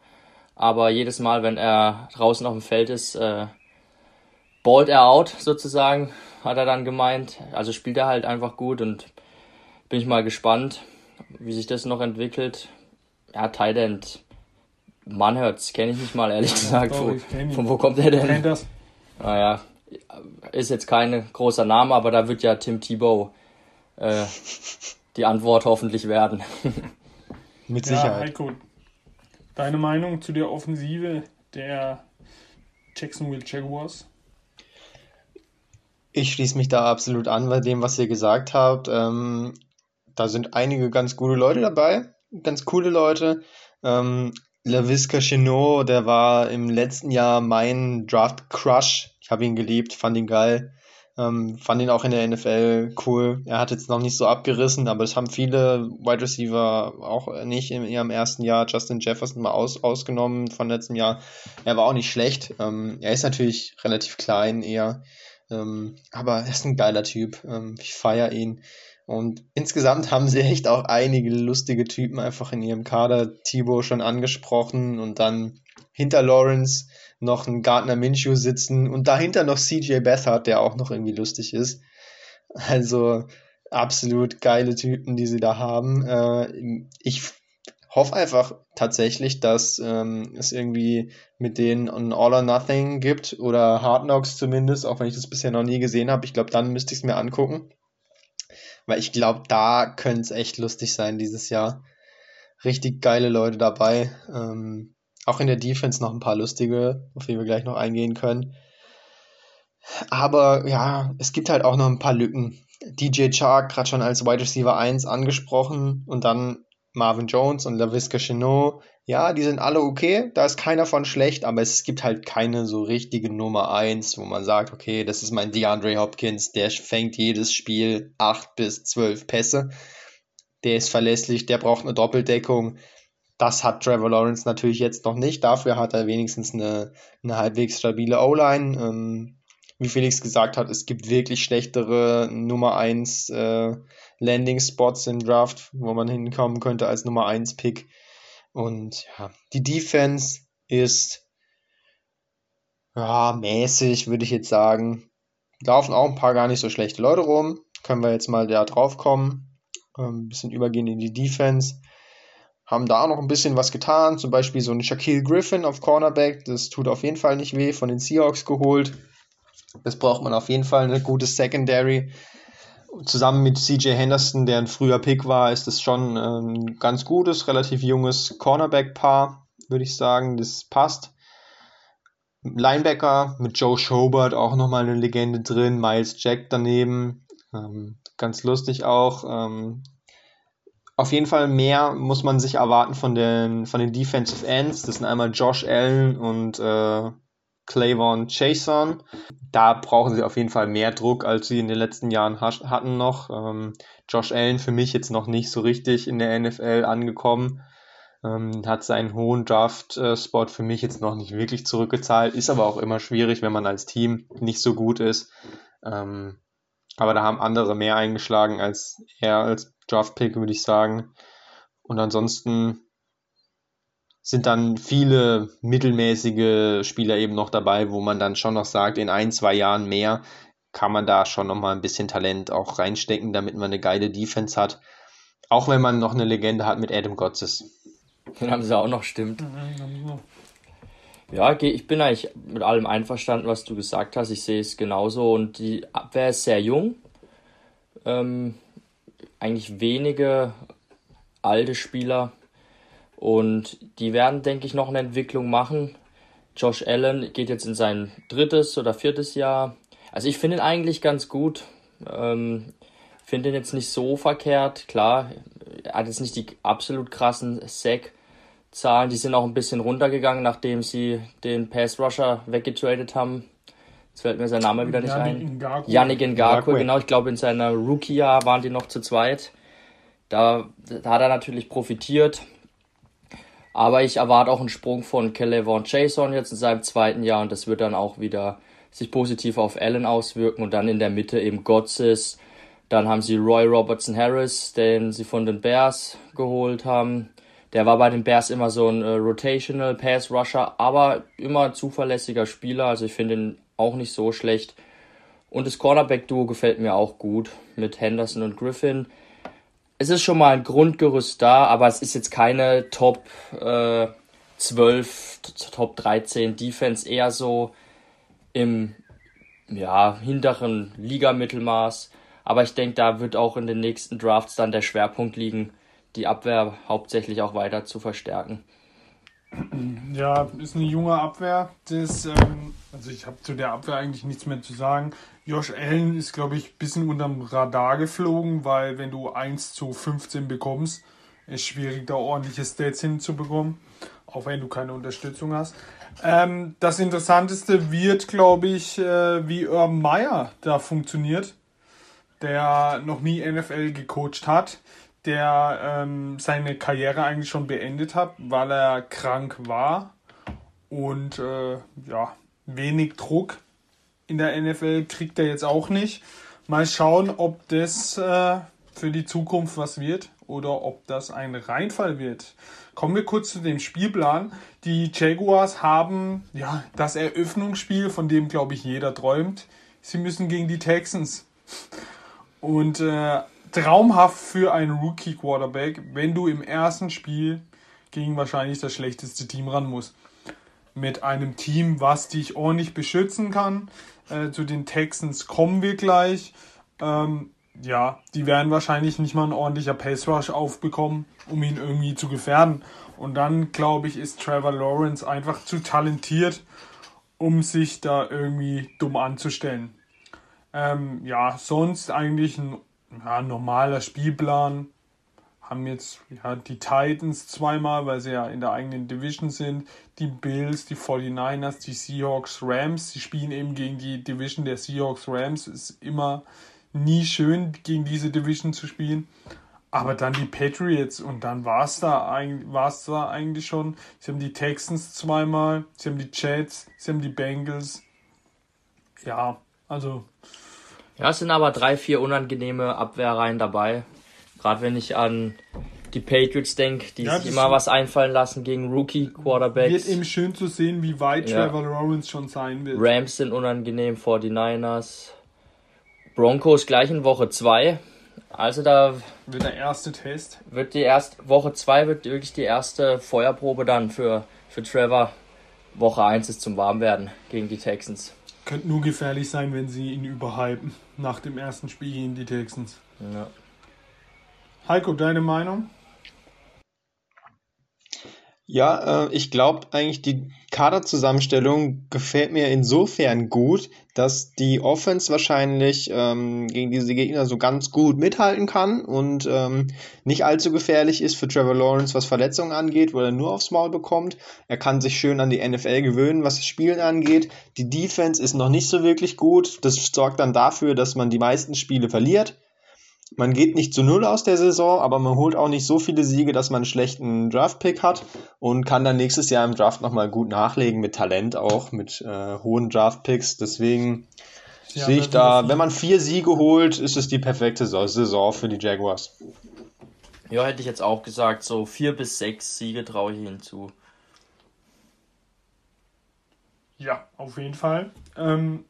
aber jedes Mal, wenn er draußen auf dem Feld ist, äh, ballt er out sozusagen, hat er dann gemeint. Also spielt er halt einfach gut und bin ich mal gespannt, wie sich das noch entwickelt. Ja, Tident, man hört's, kenne ich nicht mal ehrlich gesagt. Doch, wo, von wo kommt er denn? Kennt das? Naja, ist jetzt kein großer Name, aber da wird ja Tim Tebow äh, die Antwort hoffentlich werden. Mit Sicherheit. Ja, Heiko, Deine Meinung zu der Offensive der Jacksonville Jaguars? Ich schließe mich da absolut an bei dem, was ihr gesagt habt. Ähm, da sind einige ganz gute Leute dabei, ganz coole Leute. Ähm, LaVisca Chenot, der war im letzten Jahr mein Draft Crush. Ich habe ihn geliebt, fand ihn geil. Ähm, fand ihn auch in der NFL cool. Er hat jetzt noch nicht so abgerissen, aber das haben viele Wide Receiver auch nicht in ihrem ersten Jahr. Justin Jefferson mal aus, ausgenommen von letztem Jahr. Er war auch nicht schlecht. Ähm, er ist natürlich relativ klein eher. Ähm, aber er ist ein geiler Typ. Ähm, ich feiere ihn. Und insgesamt haben sie echt auch einige lustige Typen einfach in ihrem Kader. Thibaut schon angesprochen und dann hinter Lawrence noch ein Gardner Minshew sitzen und dahinter noch CJ Beathard, der auch noch irgendwie lustig ist. Also absolut geile Typen, die sie da haben. Äh, ich hoffe einfach tatsächlich, dass ähm, es irgendwie mit denen ein All or Nothing gibt oder Hard Knocks zumindest, auch wenn ich das bisher noch nie gesehen habe. Ich glaube, dann müsste ich es mir angucken. Weil ich glaube, da könnte es echt lustig sein dieses Jahr. Richtig geile Leute dabei. Ähm, auch in der Defense noch ein paar lustige, auf die wir gleich noch eingehen können. Aber ja, es gibt halt auch noch ein paar Lücken. DJ Chark, gerade schon als Wide Receiver 1 angesprochen und dann Marvin Jones und LaVisca Chenot. Ja, die sind alle okay, da ist keiner von schlecht, aber es gibt halt keine so richtige Nummer 1, wo man sagt, okay, das ist mein DeAndre Hopkins, der fängt jedes Spiel 8 bis 12 Pässe. Der ist verlässlich, der braucht eine Doppeldeckung. Das hat Trevor Lawrence natürlich jetzt noch nicht. Dafür hat er wenigstens eine, eine halbwegs stabile O-Line. Ähm, wie Felix gesagt hat, es gibt wirklich schlechtere Nummer 1 äh, Landing Spots im Draft, wo man hinkommen könnte als Nummer 1 Pick. Und ja, die Defense ist ja, mäßig, würde ich jetzt sagen. Laufen auch ein paar gar nicht so schlechte Leute rum. Können wir jetzt mal da drauf kommen. Ähm, ein bisschen übergehen in die Defense. Haben da auch noch ein bisschen was getan. Zum Beispiel so ein Shaquille Griffin auf Cornerback. Das tut auf jeden Fall nicht weh. Von den Seahawks geholt. Das braucht man auf jeden Fall, eine gute Secondary. Zusammen mit CJ Henderson, der ein früher Pick war, ist das schon ein ganz gutes, relativ junges Cornerback-Paar, würde ich sagen. Das passt. Linebacker mit Joe Schobert auch nochmal eine Legende drin, Miles Jack daneben. Ähm, ganz lustig auch. Ähm, auf jeden Fall mehr muss man sich erwarten von den, von den Defensive Ends. Das sind einmal Josh Allen und äh, Clayvon Chason. Da brauchen sie auf jeden Fall mehr Druck, als sie in den letzten Jahren hatten noch. Ähm, Josh Allen für mich jetzt noch nicht so richtig in der NFL angekommen. Ähm, hat seinen hohen Draft-Spot für mich jetzt noch nicht wirklich zurückgezahlt. Ist aber auch immer schwierig, wenn man als Team nicht so gut ist. Ähm, aber da haben andere mehr eingeschlagen als er als Draft-Pick, würde ich sagen. Und ansonsten sind dann viele mittelmäßige Spieler eben noch dabei, wo man dann schon noch sagt, in ein, zwei Jahren mehr kann man da schon noch mal ein bisschen Talent auch reinstecken, damit man eine geile Defense hat. Auch wenn man noch eine Legende hat mit Adam Gotzes. Den haben sie auch noch, stimmt. Ja, ich bin eigentlich mit allem einverstanden, was du gesagt hast. Ich sehe es genauso. Und die Abwehr ist sehr jung. Ähm, eigentlich wenige alte Spieler. Und die werden, denke ich, noch eine Entwicklung machen. Josh Allen geht jetzt in sein drittes oder viertes Jahr. Also ich finde ihn eigentlich ganz gut. Ähm, finde ihn jetzt nicht so verkehrt. Klar, er hat jetzt nicht die absolut krassen Sack-Zahlen. Die sind auch ein bisschen runtergegangen, nachdem sie den Pass-Rusher weggetradet haben. Jetzt fällt mir sein Name wieder nicht Yannick ein. Ngaku. Yannick Ngakwe, genau. Ich glaube, in seiner Rookie-Jahr waren die noch zu zweit. Da, da hat er natürlich profitiert. Aber ich erwarte auch einen Sprung von Kelevon Jason jetzt in seinem zweiten Jahr und das wird dann auch wieder sich positiv auf Allen auswirken und dann in der Mitte eben Gotzes. Dann haben sie Roy Robertson Harris, den sie von den Bears geholt haben. Der war bei den Bears immer so ein äh, Rotational Pass Rusher, aber immer zuverlässiger Spieler. Also ich finde ihn auch nicht so schlecht. Und das Cornerback-Duo gefällt mir auch gut mit Henderson und Griffin es ist schon mal ein Grundgerüst da, aber es ist jetzt keine Top äh, 12, Top 13 Defense, eher so im ja, hinteren Ligamittelmaß. Aber ich denke, da wird auch in den nächsten Drafts dann der Schwerpunkt liegen, die Abwehr hauptsächlich auch weiter zu verstärken. Ja, ist eine junge Abwehr. Das, ähm, also ich habe zu der Abwehr eigentlich nichts mehr zu sagen. Josh Allen ist, glaube ich, ein bisschen unterm Radar geflogen, weil wenn du 1 zu 15 bekommst, ist schwierig, da ordentliche Stats hinzubekommen, auch wenn du keine Unterstützung hast. Ähm, das Interessanteste wird, glaube ich, äh, wie Urban Meyer da funktioniert, der noch nie NFL gecoacht hat, der ähm, seine Karriere eigentlich schon beendet hat, weil er krank war und äh, ja, wenig Druck in der NFL kriegt er jetzt auch nicht. Mal schauen, ob das äh, für die Zukunft was wird oder ob das ein Reinfall wird. Kommen wir kurz zu dem Spielplan. Die Jaguars haben ja das Eröffnungsspiel, von dem glaube ich jeder träumt. Sie müssen gegen die Texans. Und äh, traumhaft für einen Rookie Quarterback, wenn du im ersten Spiel gegen wahrscheinlich das schlechteste Team ran musst. Mit einem Team, was dich ordentlich beschützen kann. Äh, zu den Texans kommen wir gleich. Ähm, ja, die werden wahrscheinlich nicht mal ein ordentlicher Pace Rush aufbekommen, um ihn irgendwie zu gefährden. Und dann, glaube ich, ist Trevor Lawrence einfach zu talentiert, um sich da irgendwie dumm anzustellen. Ähm, ja, sonst eigentlich ein ja, normaler Spielplan. Haben jetzt ja, die Titans zweimal, weil sie ja in der eigenen Division sind. Die Bills, die 49ers, die Seahawks, Rams. Sie spielen eben gegen die Division der Seahawks, Rams. Ist immer nie schön, gegen diese Division zu spielen. Aber dann die Patriots und dann war es da, da eigentlich schon. Sie haben die Texans zweimal, sie haben die Jets, sie haben die Bengals. Ja, also. Ja, es sind aber drei, vier unangenehme Abwehrreihen dabei. Gerade wenn ich an die Patriots denke, die ja, sich immer was einfallen lassen gegen Rookie-Quarterbacks. Wird eben schön zu sehen, wie weit ja. Trevor Lawrence schon sein wird. Rams sind unangenehm, 49ers. Broncos gleich in Woche 2. Also da wird der erste Test. Wird die erste Woche 2 wird wirklich die erste Feuerprobe dann für, für Trevor. Woche 1 ist zum Warmwerden gegen die Texans. Könnte nur gefährlich sein, wenn sie ihn überhypen. Nach dem ersten Spiel gegen die Texans. Ja. Heiko, deine Meinung? Ja, äh, ich glaube eigentlich, die Kaderzusammenstellung gefällt mir insofern gut, dass die Offense wahrscheinlich ähm, gegen diese Gegner so ganz gut mithalten kann und ähm, nicht allzu gefährlich ist für Trevor Lawrence, was Verletzungen angeht, wo er nur aufs Maul bekommt. Er kann sich schön an die NFL gewöhnen, was das Spielen angeht. Die Defense ist noch nicht so wirklich gut. Das sorgt dann dafür, dass man die meisten Spiele verliert man geht nicht zu null aus der Saison, aber man holt auch nicht so viele Siege, dass man einen schlechten Draft-Pick hat und kann dann nächstes Jahr im Draft nochmal gut nachlegen, mit Talent auch, mit äh, hohen Draft-Picks. Deswegen ja, sehe ich da, wenn man vier Siege holt, ist es die perfekte Saison für die Jaguars. Ja, hätte ich jetzt auch gesagt, so vier bis sechs Siege traue ich ihnen zu. Ja, auf jeden Fall. Ähm,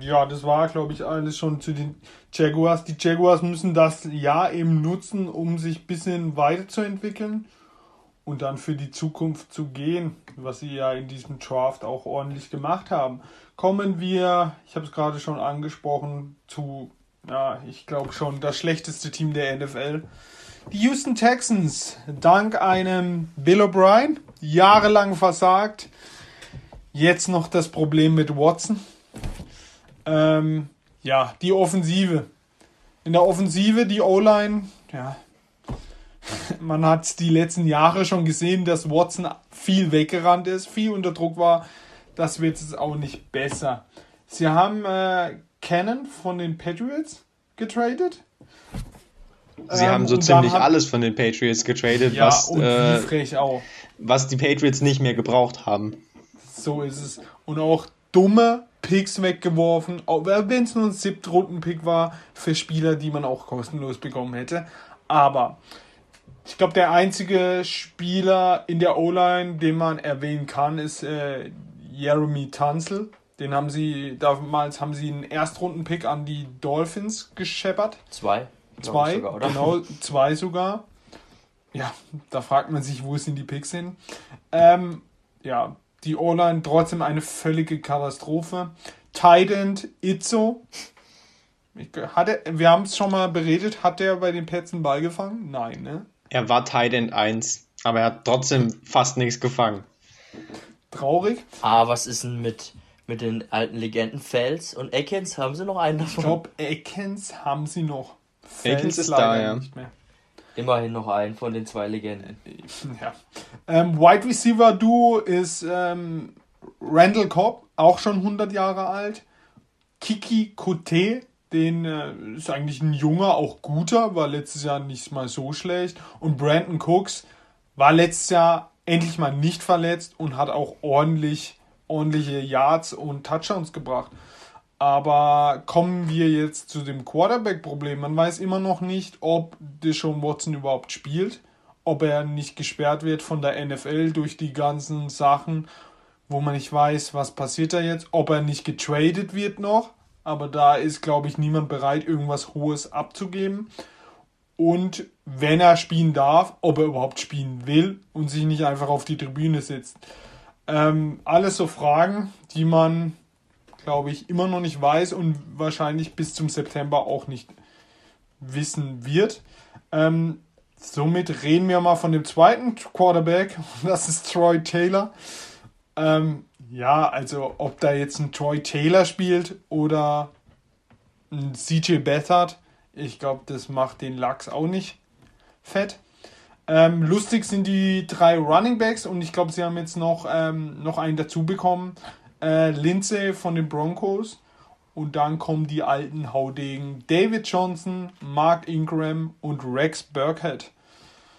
ja, das war, glaube ich, alles schon zu den Jaguars. Die Jaguars müssen das Jahr eben nutzen, um sich ein bisschen weiterzuentwickeln und dann für die Zukunft zu gehen, was sie ja in diesem Draft auch ordentlich gemacht haben. Kommen wir, ich habe es gerade schon angesprochen, zu, ja, ich glaube schon das schlechteste Team der NFL. Die Houston Texans, dank einem Bill O'Brien, jahrelang versagt. Jetzt noch das Problem mit Watson ähm, ja, die Offensive. In der Offensive, die O-Line, ja, man hat die letzten Jahre schon gesehen, dass Watson viel weggerannt ist, viel unter Druck war. Das wird es auch nicht besser. Sie haben äh, Cannon von den Patriots getradet. Sie ähm, haben so ziemlich alles von den Patriots getradet, ja, was, äh, was die Patriots nicht mehr gebraucht haben. So ist es. Und auch dumme Picks weggeworfen, wenn es nur ein Siebtrunden-Pick war, für Spieler, die man auch kostenlos bekommen hätte. Aber ich glaube, der einzige Spieler in der O-Line, den man erwähnen kann, ist äh, Jeremy Tunzel. Den haben sie, damals haben sie einen Erstrunden-Pick an die Dolphins gescheppert. Zwei. Zwei, sogar, genau, zwei sogar. Ja, da fragt man sich, wo sind die Picks hin. Ähm, ja, die O-Line trotzdem eine völlige Katastrophe. Tident Itzo. Hat er, wir haben es schon mal beredet, hat der bei den Pets einen Ball gefangen? Nein, ne? Er war Tident 1, aber er hat trotzdem fast nichts gefangen. Traurig. Ah, was ist denn mit, mit den alten Legenden Fels und Eckens? Haben sie noch einen davon? Ich glaube, Eckens haben sie noch. Fels ist da, ja. Nicht mehr. Immerhin noch einen von den zwei Legenden. Ja. Ähm, Wide Receiver Duo ist ähm, Randall Cobb, auch schon 100 Jahre alt. Kiki Kote, den äh, ist eigentlich ein junger, auch guter, war letztes Jahr nicht mal so schlecht. Und Brandon Cooks war letztes Jahr endlich mal nicht verletzt und hat auch ordentlich, ordentliche Yards und Touchdowns gebracht. Aber kommen wir jetzt zu dem Quarterback-Problem. Man weiß immer noch nicht, ob Deshaun Watson überhaupt spielt, ob er nicht gesperrt wird von der NFL durch die ganzen Sachen, wo man nicht weiß, was passiert da jetzt, ob er nicht getradet wird noch. Aber da ist, glaube ich, niemand bereit, irgendwas Hohes abzugeben. Und wenn er spielen darf, ob er überhaupt spielen will und sich nicht einfach auf die Tribüne sitzt. Ähm, alles so Fragen, die man glaube ich, immer noch nicht weiß und wahrscheinlich bis zum September auch nicht wissen wird. Ähm, somit reden wir mal von dem zweiten Quarterback, das ist Troy Taylor. Ähm, ja, also ob da jetzt ein Troy Taylor spielt oder ein CJ Beathard, ich glaube, das macht den Lachs auch nicht fett. Ähm, lustig sind die drei Running Backs und ich glaube, sie haben jetzt noch, ähm, noch einen dazu bekommen äh, Lindsay von den Broncos und dann kommen die alten Haudegen David Johnson, Mark Ingram und Rex Burkhead.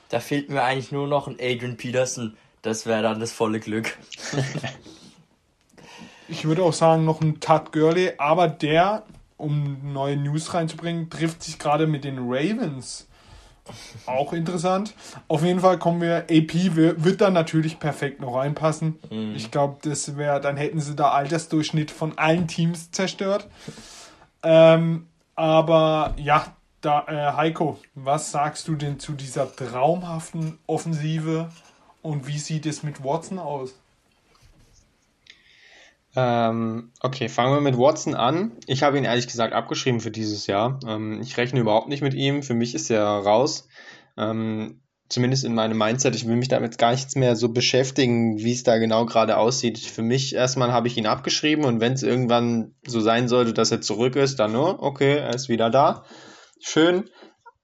Da fehlt mir eigentlich nur noch ein Adrian Peterson. Das wäre dann das volle Glück. ich würde auch sagen, noch ein Todd Gurley, aber der, um neue News reinzubringen, trifft sich gerade mit den Ravens. Auch interessant. Auf jeden Fall kommen wir, AP wird da natürlich perfekt noch reinpassen. Mhm. Ich glaube, das wäre, dann hätten sie da Altersdurchschnitt von allen Teams zerstört. Ähm, aber ja, da, äh, Heiko, was sagst du denn zu dieser traumhaften Offensive und wie sieht es mit Watson aus? Ähm, okay, fangen wir mit Watson an. Ich habe ihn ehrlich gesagt abgeschrieben für dieses Jahr. Ähm, ich rechne überhaupt nicht mit ihm. Für mich ist er raus. Ähm, zumindest in meinem Mindset. Ich will mich damit gar nichts mehr so beschäftigen, wie es da genau gerade aussieht. Für mich erstmal habe ich ihn abgeschrieben und wenn es irgendwann so sein sollte, dass er zurück ist, dann nur, okay, er ist wieder da. Schön.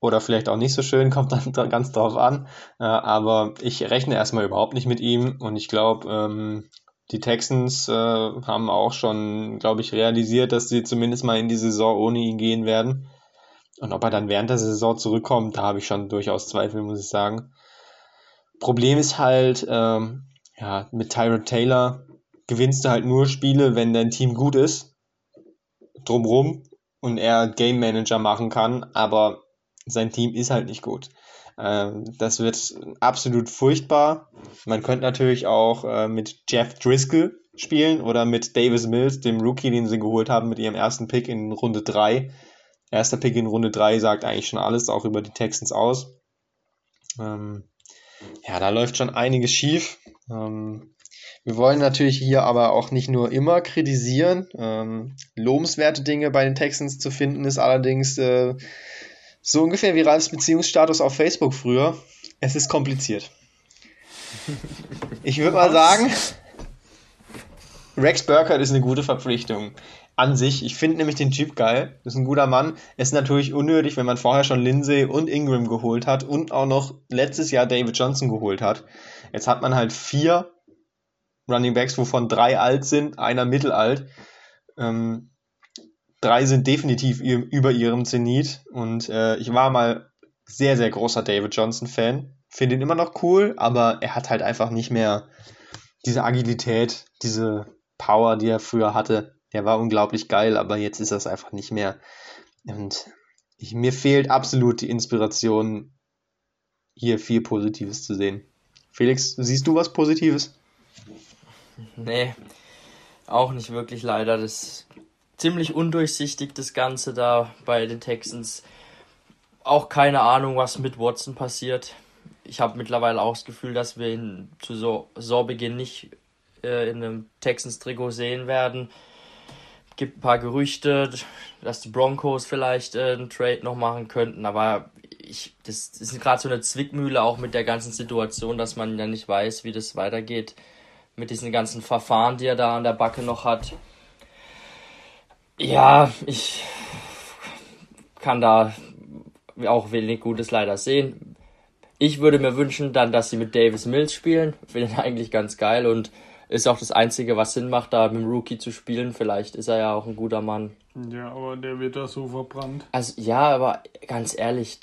Oder vielleicht auch nicht so schön, kommt dann ganz drauf an. Äh, aber ich rechne erstmal überhaupt nicht mit ihm und ich glaube, ähm, die Texans äh, haben auch schon, glaube ich, realisiert, dass sie zumindest mal in die Saison ohne ihn gehen werden. Und ob er dann während der Saison zurückkommt, da habe ich schon durchaus Zweifel, muss ich sagen. Problem ist halt, ähm, ja, mit Tyrod Taylor gewinnst du halt nur Spiele, wenn dein Team gut ist, drumrum und er Game Manager machen kann, aber sein Team ist halt nicht gut. Ähm, das wird absolut furchtbar. Man könnte natürlich auch äh, mit Jeff Driscoll spielen oder mit Davis Mills, dem Rookie, den sie geholt haben mit ihrem ersten Pick in Runde 3. Erster Pick in Runde 3 sagt eigentlich schon alles, auch über die Texans aus. Ähm, ja, da läuft schon einiges schief. Ähm, wir wollen natürlich hier aber auch nicht nur immer kritisieren. Ähm, lobenswerte Dinge bei den Texans zu finden ist allerdings äh, so ungefähr wie Ralfs Beziehungsstatus auf Facebook früher. Es ist kompliziert. Ich würde mal sagen, Rex Burkhardt ist eine gute Verpflichtung. An sich. Ich finde nämlich den Typ geil. Das ist ein guter Mann. Es ist natürlich unnötig, wenn man vorher schon Lindsay und Ingram geholt hat und auch noch letztes Jahr David Johnson geholt hat. Jetzt hat man halt vier Running Backs, wovon drei alt sind, einer mittelalt. Ähm, drei sind definitiv über ihrem Zenit. Und äh, ich war mal sehr, sehr großer David Johnson-Fan. Finde ihn immer noch cool, aber er hat halt einfach nicht mehr diese Agilität, diese Power, die er früher hatte. Der war unglaublich geil, aber jetzt ist das einfach nicht mehr. Und ich, mir fehlt absolut die Inspiration, hier viel Positives zu sehen. Felix, siehst du was Positives? Nee, auch nicht wirklich leider. Das ziemlich undurchsichtig, das Ganze da bei den Texans. Auch keine Ahnung, was mit Watson passiert. Ich habe mittlerweile auch das Gefühl, dass wir ihn zu Saisonbeginn nicht äh, in einem Texans-Trikot sehen werden. Gibt ein paar Gerüchte, dass die Broncos vielleicht äh, einen Trade noch machen könnten, aber ich, das ist gerade so eine Zwickmühle auch mit der ganzen Situation, dass man ja nicht weiß, wie das weitergeht mit diesen ganzen Verfahren, die er da an der Backe noch hat. Ja, ich kann da auch wenig Gutes leider sehen. Ich würde mir wünschen dann, dass sie mit Davis Mills spielen. Finde ich eigentlich ganz geil und ist auch das Einzige, was Sinn macht, da mit dem Rookie zu spielen. Vielleicht ist er ja auch ein guter Mann. Ja, aber der wird da so verbrannt. Also ja, aber ganz ehrlich,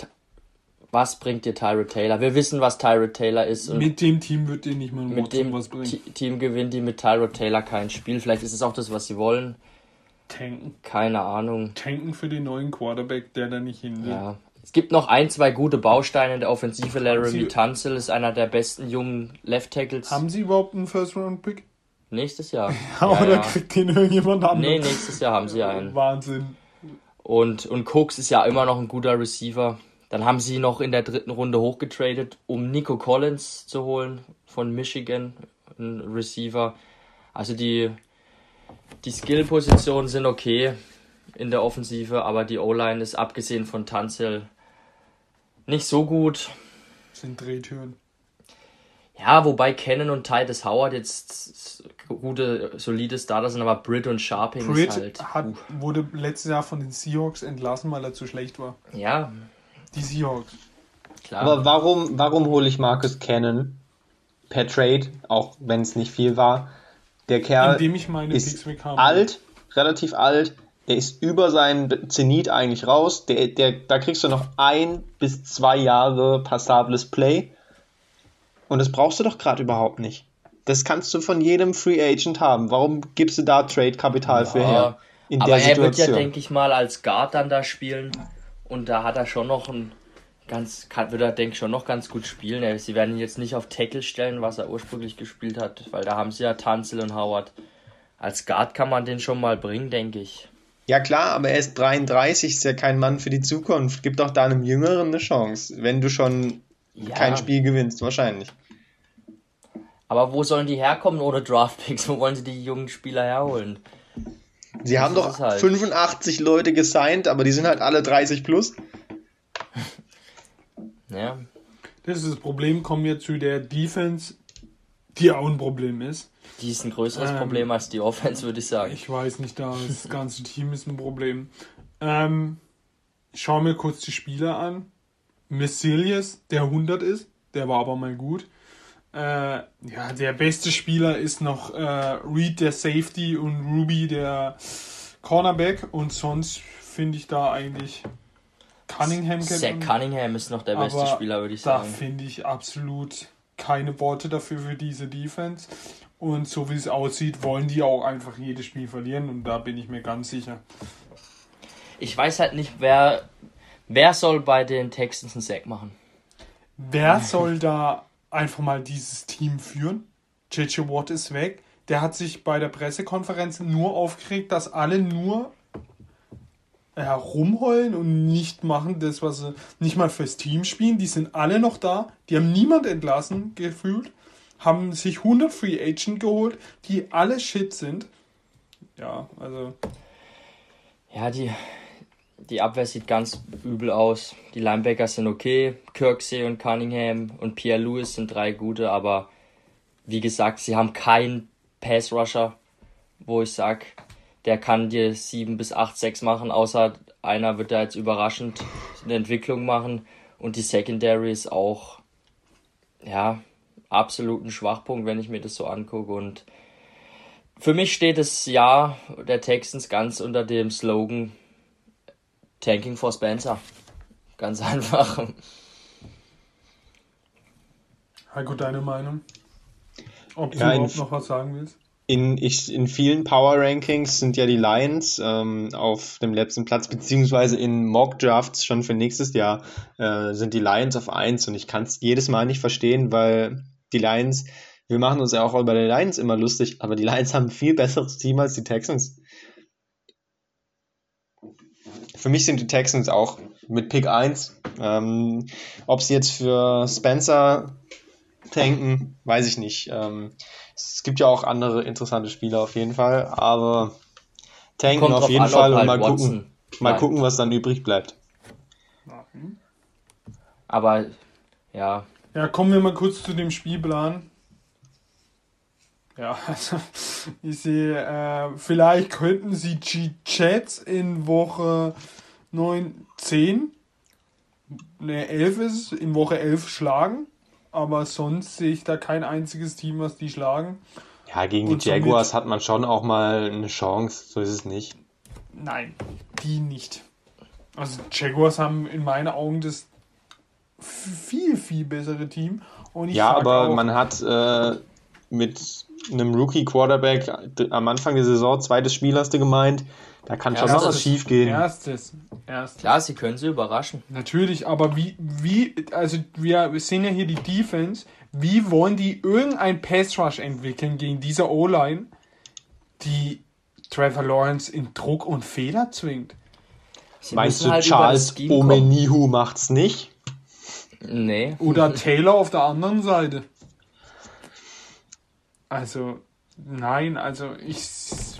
was bringt dir Tyrod Taylor? Wir wissen, was Tyrod Taylor ist. mit dem Team wird dir nicht mal mit dem was bringen. Team gewinnt die mit Tyrod Taylor kein Spiel. Vielleicht ist es auch das, was sie wollen. Tanken. Keine Ahnung. Tanken für den neuen Quarterback, der da nicht hin will. Ja. Es gibt noch ein, zwei gute Bausteine in der Offensive. Laramie Tunzel ist einer der besten jungen Left Tackles. Haben sie überhaupt einen First-Round-Pick? Nächstes Jahr. Oder kriegt den irgendjemand Nee, anderes? nächstes Jahr haben sie einen. Wahnsinn. Und, und Cooks ist ja immer noch ein guter Receiver. Dann haben sie noch in der dritten Runde hochgetradet, um Nico Collins zu holen von Michigan, ein Receiver. Also die, die Skill-Positionen sind okay in der Offensive, aber die O-Line ist abgesehen von Tanzel nicht so gut. Sind Drehtüren. Ja, wobei Cannon und Titus Howard jetzt gute, solide Starter sind, aber Britt und Sharping Britt ist halt. hat, wurde letztes Jahr von den Seahawks entlassen, weil er zu schlecht war. Ja, Die Seahawks. klar. Aber warum, warum hole ich Marcus Cannon per Trade, auch wenn es nicht viel war? Der Kerl Indem ich meine ist alt, relativ alt. Der ist über seinen Zenit eigentlich raus. Der, der, da kriegst du noch ein bis zwei Jahre passables Play. Und das brauchst du doch gerade überhaupt nicht. Das kannst du von jedem Free Agent haben. Warum gibst du da Trade-Kapital für her? In aber der er wird ja, Situation. denke ich mal, als Guard dann da spielen. Und da hat er schon noch ein ganz, kann, wird er, denke ich, schon noch ganz gut spielen. Sie werden ihn jetzt nicht auf Tackle stellen, was er ursprünglich gespielt hat, weil da haben sie ja Tanzel und Howard. Als Guard kann man den schon mal bringen, denke ich. Ja klar, aber er ist 33, ist ja kein Mann für die Zukunft. Gib doch da einem Jüngeren eine Chance, wenn du schon Ja. kein Spiel gewinnst, wahrscheinlich. Aber wo sollen die herkommen ohne Draftpicks? Wo wollen sie die jungen Spieler herholen? Sie haben ist doch halt. 85 Leute gesigned, aber die sind halt alle 30 plus. Ja, Das ist das Problem. Kommen wir zu der Defense, die auch ein Problem ist. die ist ein größeres Ähm, Problem als die Offense, würde ich sagen. Ich weiß nicht, da das ganze Team ist ein Problem. Ähm, ich schaue mir kurz die Spieler an. Messilius, der 100 ist, der war aber mal gut. Äh, ja, der beste Spieler ist noch äh, Reed, der Safety, und Ruby, der Cornerback. Und sonst finde ich da eigentlich Cunningham Zach man. Cunningham ist noch der beste Spieler, würde ich Da sagen. finde ich absolut keine Worte dafür für diese Defense. Und so wie es aussieht, wollen die auch einfach jedes Spiel verlieren. Und da bin ich mir ganz sicher. Ich weiß halt nicht, wer, wer soll bei den Texans einen Sack machen. Wer soll da einfach mal dieses Team führen? JJ Watt ist weg. Der hat sich bei der Pressekonferenz nur aufgeregt, dass alle nur herumheulen und nicht machen das, was sie nicht mal fürs Team spielen. Die sind alle noch da. Die haben niemand entlassen gefühlt. Haben sich 100 Free Agent geholt, die alle shit sind. Ja, also Ja, die, die Abwehr sieht ganz übel aus. Die Linebacker sind okay. Kirksey und Cunningham und Pierre Lewis sind drei gute, aber wie gesagt, sie haben keinen Pass-Rusher, wo ich sag, der kann dir 7 bis 8, 6 machen, außer einer wird da jetzt überraschend eine Entwicklung machen und die Secondary ist auch, ja, absolut ein Schwachpunkt, wenn ich mir das so angucke und für mich steht das Jahr der Texans ganz unter dem Slogan Tanking for Spencer. Ganz einfach. Heiko, deine Meinung? Ob du Ja, überhaupt noch was sagen willst? In, ich, in vielen Power Rankings sind ja die Lions ähm, auf dem letzten Platz, beziehungsweise in Mock Drafts schon für nächstes Jahr äh, sind die Lions auf 1 und ich kann es jedes Mal nicht verstehen, weil die Lions, wir machen uns ja auch über die Lions immer lustig, aber die Lions haben ein viel besseres Team als die Texans. Für mich sind die Texans auch mit Pick 1. Ähm, ob sie jetzt für Spencer tanken, weiß ich nicht. Ähm, es gibt ja auch andere interessante Spieler auf jeden Fall, aber tanken Kommt auf jeden an, Fall und halt mal Watson gucken, mal bleibt. gucken, was dann übrig bleibt. Aber ja, Ja, kommen wir mal kurz zu dem Spielplan. Ja, also ich sehe, äh, vielleicht könnten sie die Jets in Woche 9, 10, ne, 11 ist es, in Woche 11 schlagen. Aber sonst sehe ich da kein einziges Team, was die schlagen. Ja, gegen Und die Jaguars hat man schon auch mal eine Chance, so ist es nicht. Nein, die nicht. Also Jaguars haben in meinen Augen das viel, viel bessere Team. Und ich Ja, aber auch, man hat äh, mit einem Rookie-Quarterback am Anfang der Saison, zweites Spiel hast du gemeint, Da kann schon noch was schief gehen. Erstes, erstes. Klar, sie können sie überraschen. Natürlich, aber wie, wie, also wir, wir sehen ja hier die Defense. Wie wollen die irgendein Pass Rush entwickeln gegen diese O-Line, die Trevor Lawrence in Druck und Fehler zwingt? Sie Meinst du, halt Charles Omenihu macht's nicht? Nee. Oder Taylor auf der anderen Seite. Also, nein, also ich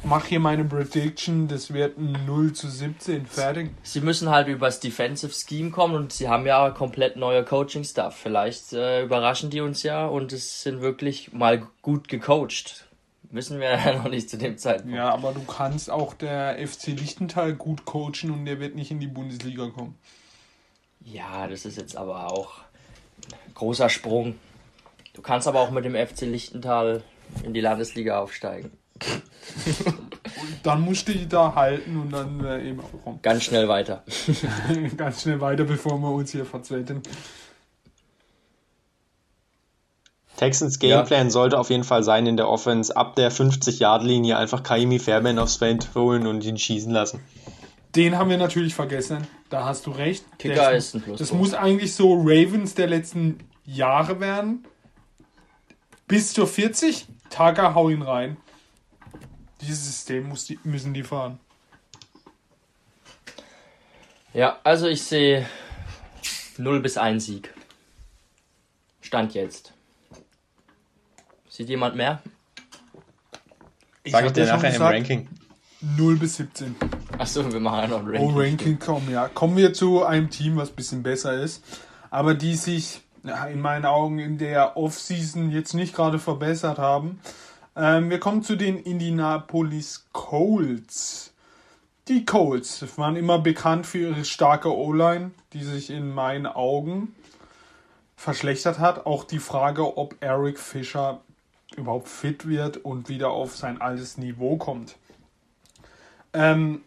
mache hier meine Prediction, das wird ein 0 zu 17, fertig. Sie müssen halt übers Defensive Scheme kommen und sie haben ja komplett neue Coaching-Stuff. Vielleicht äh, überraschen die uns ja und es sind wirklich mal gut gecoacht. Wissen wir ja noch nicht zu dem Zeitpunkt. Ja, aber du kannst auch der FC Lichtenthal gut coachen und der wird nicht in die Bundesliga kommen. Ja, das ist jetzt aber auch ein großer Sprung. Du kannst aber auch mit dem FC Lichtenthal in die Landesliga aufsteigen. und dann musst du die da halten und dann äh, eben auch rum. Ganz schnell weiter. Ganz schnell weiter, bevor wir uns hier verzweiten. Texans Gameplan ja. sollte auf jeden Fall sein in der Offense, ab der 50-Yard-Linie einfach Kaimi Fairbairn aufs Feld holen und ihn schießen lassen. Den haben wir natürlich vergessen. Da hast du recht. Kicker der ist ein Plus. Das muss eigentlich so Ravens der letzten Jahre werden. Bis zur 40, Taga, hau ihn rein. Dieses System muss die, müssen die fahren. Ja, also ich sehe 0 bis 1 Sieg. Stand jetzt. Sieht jemand mehr? Ich Sag ich dir nachher im Ranking. 0 bis 17. Achso, wir machen ja noch ein Ranking. Oh, Ranking kommen, ja. Kommen wir zu einem Team, was ein bisschen besser ist, aber die sich in meinen Augen in der Offseason jetzt nicht gerade verbessert haben. Ähm, wir kommen zu den Indianapolis Colts. Die Colts waren immer bekannt für ihre starke O-Line, die sich in meinen Augen verschlechtert hat. Auch die Frage, ob Eric Fischer überhaupt fit wird und wieder auf sein altes Niveau kommt. Ähm,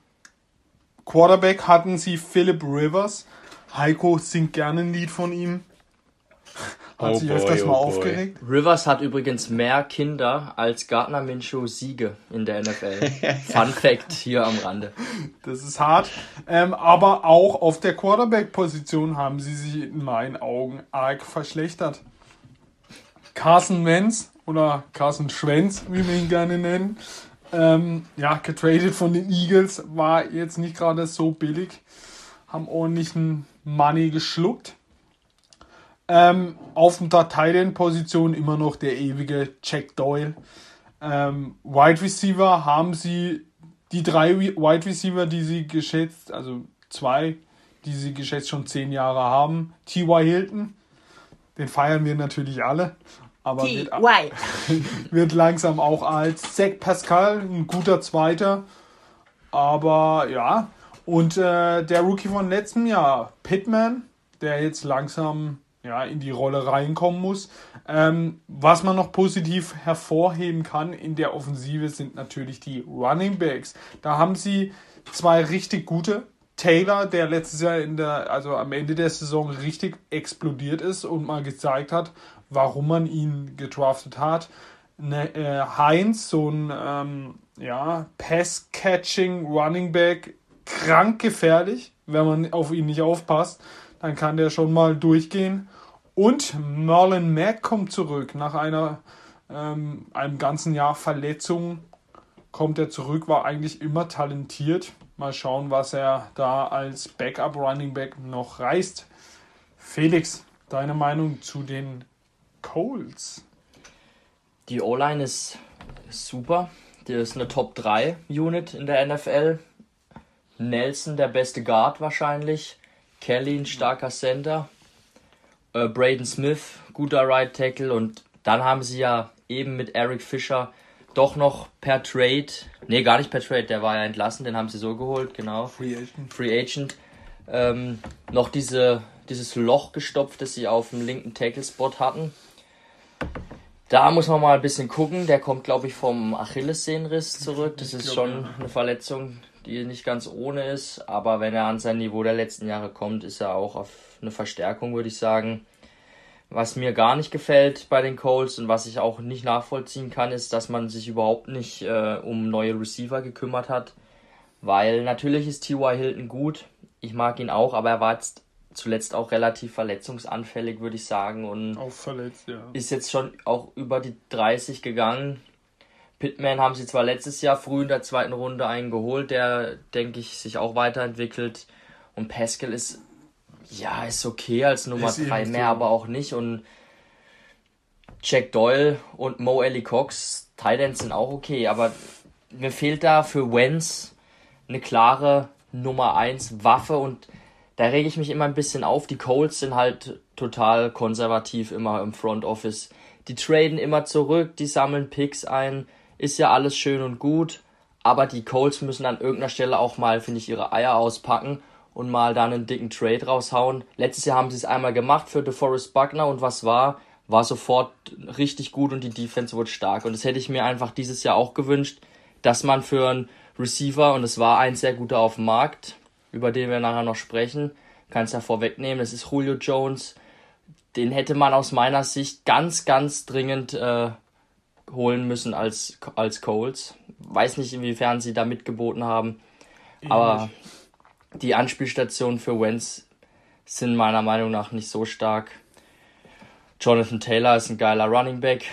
Quarterback hatten sie Philip Rivers. Heiko singt gerne ein Lied von ihm. Hat oh sich boy, öfters oh mal boy. aufgeregt. Rivers hat übrigens mehr Kinder als Gardner Minshew Siege in der NFL. Fun Fact hier am Rande. Das ist hart. Ähm, aber auch auf der Quarterback-Position haben sie sich in meinen Augen arg verschlechtert. Carson Wentz oder Carson Schwenz, wie wir ihn gerne nennen. Ähm, ja, getradet von den Eagles war jetzt nicht gerade so billig. Haben ordentlichen Money geschluckt. Ähm, auf der Titan-Position immer noch der ewige Jack Doyle. Ähm, Wide Receiver haben sie die drei Wide Receiver, die sie geschätzt, also zwei, die sie geschätzt schon zehn Jahre haben. T.Y. Hilton, den feiern wir natürlich alle aber wird, wird, langsam auch als Zach Pascal, ein guter Zweiter. Aber ja, und äh, der Rookie von letztem Jahr, Pittman, der jetzt langsam ja, in die Rolle reinkommen muss. Ähm, was man noch positiv hervorheben kann in der Offensive sind natürlich die Running Backs. Da haben sie zwei richtig gute. Taylor, der letztes Jahr in der, also am Ende der Saison richtig explodiert ist und mal gezeigt hat, warum man ihn gedraftet hat. Ne, äh, Heinz, so ein ähm, ja, Pass-Catching Running Back, krank gefährlich, wenn man auf ihn nicht aufpasst. Dann kann der schon mal durchgehen. Und Merlin Mack kommt zurück. Nach einer, ähm, einem ganzen Jahr Verletzung kommt er zurück, war eigentlich immer talentiert. Mal schauen, was er da als Backup Running Back noch reißt. Felix, deine Meinung zu den Coles. Die O-Line ist super. Die ist eine Top 3 Unit in der NFL. Nelson, der beste Guard wahrscheinlich. Kelly, ein starker Center. Äh, Braden Smith, guter Right Tackle. Und dann haben sie ja eben mit Eric Fischer doch noch per Trade, nee, gar nicht per Trade, der war ja entlassen, den haben sie so geholt, genau. Free Agent. Free Agent. Ähm, noch diese, dieses Loch gestopft, das sie auf dem linken Tackle-Spot hatten. Da muss man mal ein bisschen gucken. Der kommt, glaube ich, vom Achillessehnenriss zurück. Das ist schon eine Verletzung, die nicht ganz ohne ist. Aber wenn er an sein Niveau der letzten Jahre kommt, ist er auch auf eine Verstärkung, würde ich sagen. Was mir gar nicht gefällt bei den Colts und was ich auch nicht nachvollziehen kann, ist, dass man sich überhaupt nicht äh, um neue Receiver gekümmert hat. Weil natürlich ist T.Y. Hilton gut. Ich mag ihn auch, aber er war jetzt zuletzt auch relativ verletzungsanfällig, würde ich sagen. Und auch verletzt, ja. Ist jetzt schon auch über die 30 gegangen. Pittman haben sie zwar letztes Jahr früh in der zweiten Runde einen geholt, der, denke ich, sich auch weiterentwickelt. Und Pascal ist, ja, ist okay als Nummer 3, mehr aber auch nicht. Und Jack Doyle und Mo Ellie Cox, Titans sind auch okay, aber mir fehlt da für Wenz eine klare Nummer 1 Waffe und da rege ich mich immer ein bisschen auf. Die Colts sind halt total konservativ immer im Front Office. Die traden immer zurück, die sammeln Picks ein, ist ja alles schön und gut, aber die Colts müssen an irgendeiner Stelle auch mal, finde ich, ihre Eier auspacken und mal dann einen dicken Trade raushauen. Letztes Jahr haben sie es einmal gemacht für DeForest Buckner und was war? War sofort richtig gut und die Defense wurde stark. Und das hätte ich mir einfach dieses Jahr auch gewünscht, dass man für einen Receiver, und es war ein sehr guter auf dem Markt, über den wir nachher noch sprechen, kann es ja vorwegnehmen, das ist Julio Jones. Den hätte man aus meiner Sicht ganz, ganz dringend äh, holen müssen als, als Coles. Weiß nicht, inwiefern sie da mitgeboten haben. Aber die Anspielstationen für Wentz sind meiner Meinung nach nicht so stark. Jonathan Taylor ist ein geiler Running Back.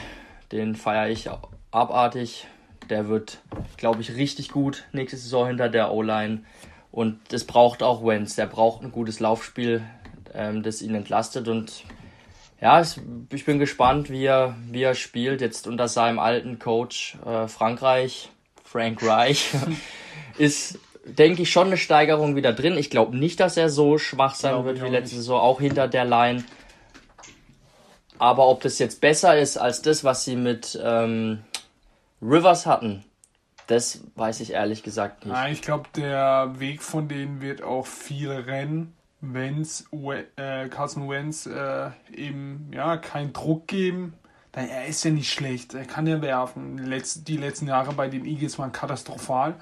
Den feiere ich abartig. Der wird, glaube ich, richtig gut nächste Saison hinter der O-Line. Und das braucht auch Wentz. Der braucht ein gutes Laufspiel, ähm, das ihn entlastet. Und ja, ich bin gespannt, wie er, wie er spielt. Jetzt unter seinem alten Coach äh, Frankreich, Frank Reich, ist, denke ich, schon eine Steigerung wieder drin. Ich glaube nicht, dass er so schwach sein glaub wird wie letzte Saison, auch hinter der Line. Aber ob das jetzt besser ist als das, was sie mit ähm, Rivers hatten, das weiß ich ehrlich gesagt nicht. Nein, ich glaube, der Weg von denen wird auch viel rennen, wenn äh, Carson Wentz äh, eben ja keinen Druck geben. Dann, er ist ja nicht schlecht, er kann ja werfen. Letz, die letzten Jahre bei den Eagles waren katastrophal.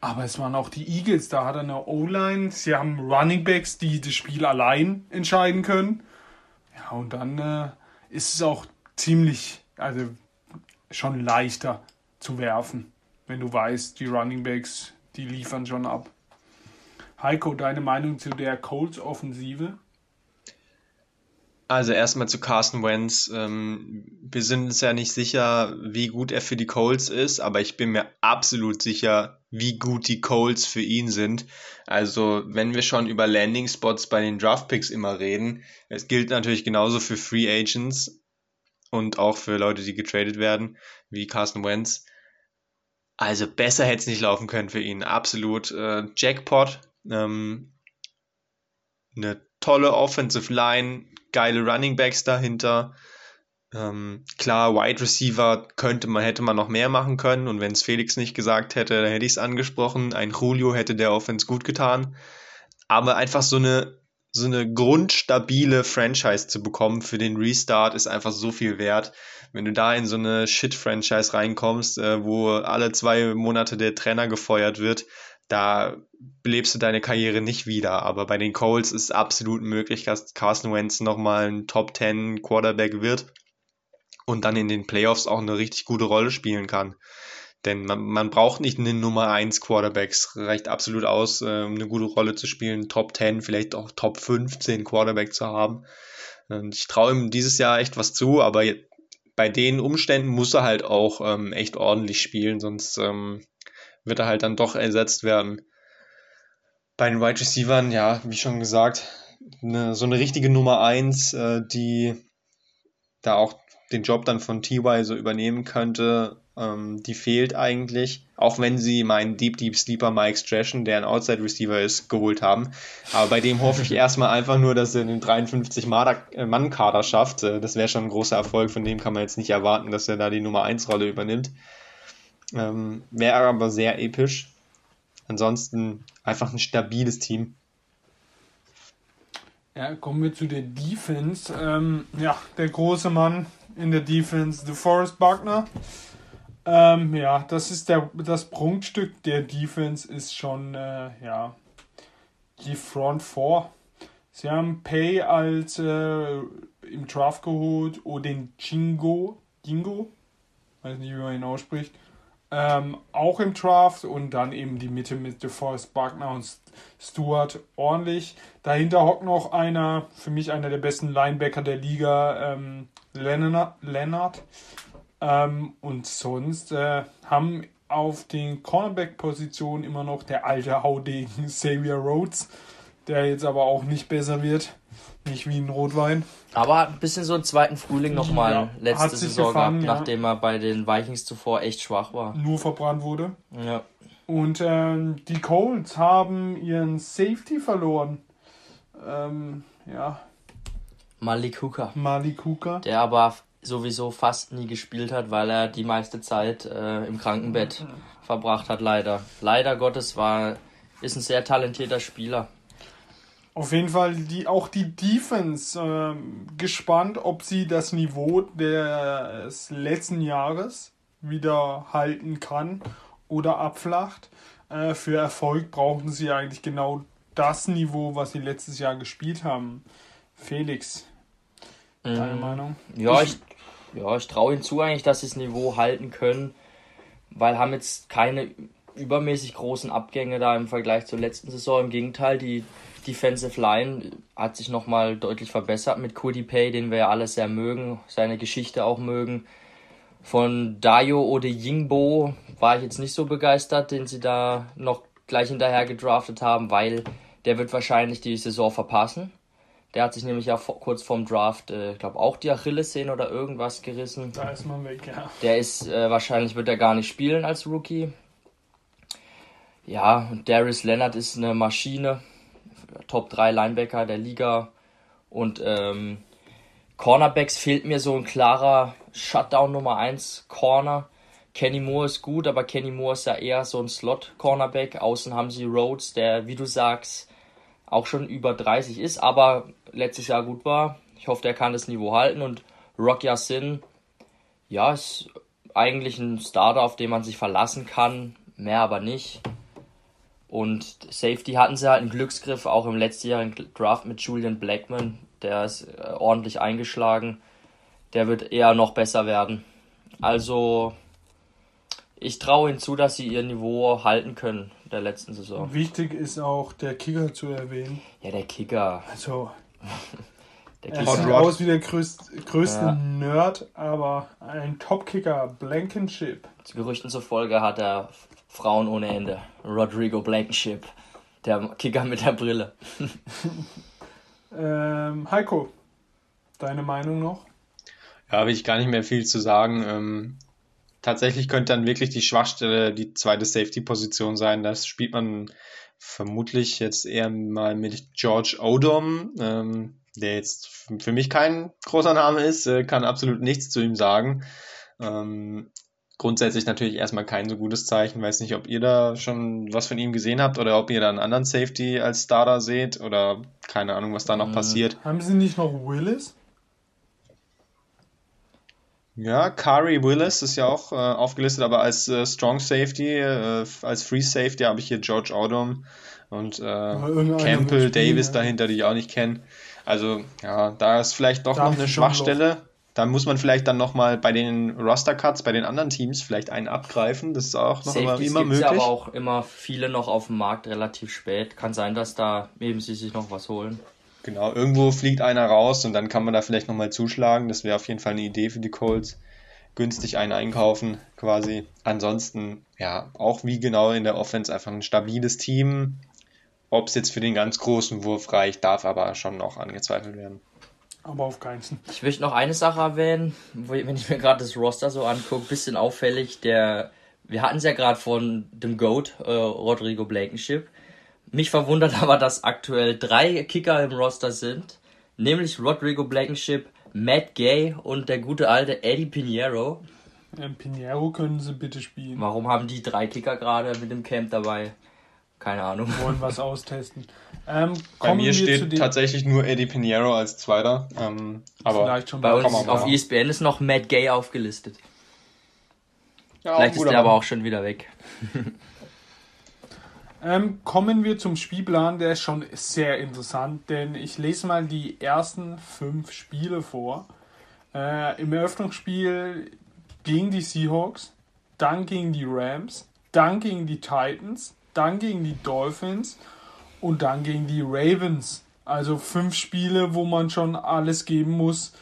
Aber es waren auch die Eagles, da hat er eine O-Line, sie haben Running Backs, die das Spiel allein entscheiden können. Ja, und dann äh, ist es auch ziemlich, also schon leichter zu werfen, wenn du weißt, die Running Backs, die liefern schon ab. Heiko, deine Meinung zu der Colts-Offensive? Also erstmal zu Carson Wentz. Ähm, wir sind uns ja nicht sicher, wie gut er für die Colts ist, aber ich bin mir absolut sicher, wie gut die Colts für ihn sind. Also wenn wir schon über Landing Spots bei den Draft Picks immer reden, es gilt natürlich genauso für Free Agents und auch für Leute, die getradet werden, wie Carson Wentz. Also besser hätte es nicht laufen können für ihn. Absolut äh, Jackpot. Ähm, eine tolle Offensive Line, geile Running Backs dahinter. Ähm, klar, Wide Receiver könnte man, hätte man noch mehr machen können und wenn es Felix nicht gesagt hätte, dann hätte ich es angesprochen. Ein Julio hätte der Offense gut getan. Aber einfach so eine, so eine grundstabile Franchise zu bekommen für den Restart ist einfach so viel wert. Wenn du da in so eine Shit-Franchise reinkommst, äh, wo alle zwei Monate der Trainer gefeuert wird, da belebst du deine Karriere nicht wieder. Aber bei den Colts ist absolut möglich, dass Carson Wentz nochmal ein Top 10 Quarterback wird und dann in den Playoffs auch eine richtig gute Rolle spielen kann. Denn man, man braucht nicht einen Nummer 1 Quarterbacks, reicht absolut aus, äh, eine gute Rolle zu spielen, Top 10, vielleicht auch Top 15 Quarterback zu haben. Und ich traue ihm dieses Jahr echt was zu, aber bei den Umständen muss er halt auch ähm, echt ordentlich spielen, sonst ähm, wird er halt dann doch ersetzt werden. Bei den Wide Receivers, ja, wie schon gesagt, eine, so eine richtige Nummer 1, äh, die da auch den Job dann von TY so übernehmen könnte, ähm, die fehlt eigentlich. Auch wenn sie meinen Deep Deep Sleeper Mike Strashen, der ein Outside Receiver ist, geholt haben. Aber bei dem hoffe ich erstmal einfach nur, dass er den 53-Mann-Kader schafft. Äh, das wäre schon ein großer Erfolg. Von dem kann man jetzt nicht erwarten, dass er da die Nummer 1-Rolle übernimmt. Ähm, Wäre aber sehr episch. Ansonsten einfach ein stabiles Team. Ja, kommen wir zu der Defense. Ähm, ja, der große Mann in der Defense, The Forest Buckner. Ähm, ja, das ist der, das Prunkstück der Defense ist schon, äh, ja, die Front 4. Sie haben Pay als äh, im Draft geholt oder den Jingo, Jingo, weiß nicht, wie man ihn ausspricht, ähm, auch im Draft und dann eben die Mitte mit DeForest Buckner und Stewart ordentlich. Dahinter hockt noch einer, für mich einer der besten Linebacker der Liga, ähm, Leonard. Ähm, und sonst äh, haben auf den Cornerback-Positionen immer noch der alte Haudegen Xavier Rhodes, der jetzt aber auch nicht besser wird. Nicht wie ein Rotwein. Aber ein bisschen so einen zweiten Frühling nochmal ja, letzte Saison gefangen, gehabt, ja. nachdem er bei den Vikings zuvor echt schwach war. Nur verbrannt wurde. Ja. Und ähm, die Colts haben ihren Safety verloren. Ähm, ja. Malik Hooker. Malik Hooker. Der aber sowieso fast nie gespielt hat, weil er die meiste Zeit äh, im Krankenbett mhm. verbracht hat, leider. Leider Gottes war, ist ein sehr talentierter Spieler. Auf jeden Fall die, auch die Defense äh, gespannt, ob sie das Niveau des letzten Jahres wieder halten kann oder abflacht. Äh, für Erfolg brauchen sie eigentlich genau das Niveau, was sie letztes Jahr gespielt haben. Felix, deine mhm. Meinung? Ja, ich, ja, ich traue ihnen zu eigentlich, dass sie das Niveau halten können, weil haben jetzt keine übermäßig großen Abgänge da im Vergleich zur letzten Saison. Im Gegenteil, die Defensive Line hat sich nochmal deutlich verbessert mit Cody Pay, den wir ja alle sehr mögen, seine Geschichte auch mögen. Von Dayo Ode Yingbo war ich jetzt nicht so begeistert, den sie da noch gleich hinterher gedraftet haben, weil der wird wahrscheinlich die Saison verpassen. Der hat sich nämlich ja vor, kurz vorm Draft, äh, ich äh, glaube auch die Achillessehne oder irgendwas gerissen. Da ist man weg, ja. Der ist, äh, wahrscheinlich wird er gar nicht spielen als Rookie. Ja, Darius Leonard ist eine Maschine. Top 3 Linebacker der Liga. Und ähm, Cornerbacks fehlt mir so ein klarer Shutdown Nummer 1 Corner. Kenny Moore ist gut, aber Kenny Moore ist ja eher so ein Slot-Cornerback. Außen haben sie Rhodes, der, wie du sagst, auch schon über 30 ist, aber letztes Jahr gut war. Ich hoffe, der kann das Niveau halten. Und Rock Yassin, ja, ist eigentlich ein Starter, auf den man sich verlassen kann. Mehr aber nicht. Und Safety hatten sie halt einen Glücksgriff, auch im letztjährigen Draft mit Julian Blackman. Der ist äh, ordentlich eingeschlagen. Der wird eher noch besser werden. Also, ich traue ihnen zu, dass sie ihr Niveau halten können der letzten Saison. Wichtig ist auch der Kicker zu erwähnen. Ja, der Kicker. Also, der er sieht aus wie der größt, größte ja. Nerd, aber ein Top-Kicker, Blankenship. Zu Gerüchten zufolge hat er Frauen ohne Ende. Rodrigo Blankenship, der Kicker mit der Brille. ähm, Heiko, deine Meinung noch? Ja, habe ich gar nicht mehr viel zu sagen. Ähm, tatsächlich könnte dann wirklich die Schwachstelle die zweite Safety-Position sein. Das spielt man vermutlich jetzt eher mal mit George Odom, ähm, der jetzt für mich kein großer Name ist, äh, kann absolut nichts zu ihm sagen. Ähm, grundsätzlich natürlich erstmal kein so gutes Zeichen. Weiß nicht, ob ihr da schon was von ihm gesehen habt oder ob ihr da einen anderen Safety als Starter seht oder keine Ahnung, was da noch mhm. passiert. Haben sie nicht noch Willis? Ja, Kari Willis ist ja auch äh, aufgelistet, aber als äh, Strong Safety, äh, als Free Safety habe ich hier George Odom und äh, Campbell Davis ja. dahinter, die ich auch nicht kenne. Also ja, da ist vielleicht doch da noch eine Schwachstelle da muss man vielleicht dann nochmal bei den Roster-Cuts, bei den anderen Teams vielleicht einen abgreifen. Das ist auch noch immer, immer möglich. aber auch immer viele noch auf dem Markt relativ spät. Kann sein, dass da eben sie sich noch was holen. Genau, irgendwo fliegt einer raus und dann kann man da vielleicht nochmal zuschlagen. Das wäre auf jeden Fall eine Idee für die Colts. Günstig einen einkaufen quasi. Ansonsten, ja, auch wie genau in der Offense einfach ein stabiles Team. Ob es jetzt für den ganz großen Wurf reicht, darf aber schon noch angezweifelt werden. Aber auf keinen. Ich möchte noch eine Sache erwähnen, wenn ich mir gerade das Roster so angucke, bisschen auffällig, der, wir hatten es ja gerade von dem GOAT, äh, Rodrigo Blankenship. Mich verwundert aber, dass aktuell drei Kicker im Roster sind, nämlich Rodrigo Blankenship, Matt Gay und der gute alte Eddie Pinheiro. Ja, Pinheiro können sie bitte spielen. Warum haben die drei Kicker gerade mit dem Camp dabei? Keine Ahnung. Wollen was austesten. Ähm, Bei mir steht tatsächlich nur Eddie Pinheiro als Zweiter. Ähm, aber Vielleicht schon bei uns auf ESPN ist noch Matt Gay aufgelistet. Ja, Vielleicht ist der aber auch schon wieder weg. ähm, kommen wir zum Spielplan, der ist schon sehr interessant, denn ich lese mal die ersten fünf Spiele vor. Äh, Im Eröffnungsspiel gegen die Seahawks dann gegen die Rams, dann gegen die Titans, dann gegen die Dolphins und dann gegen die Ravens. Also fünf Spiele, wo man schon alles geben muss,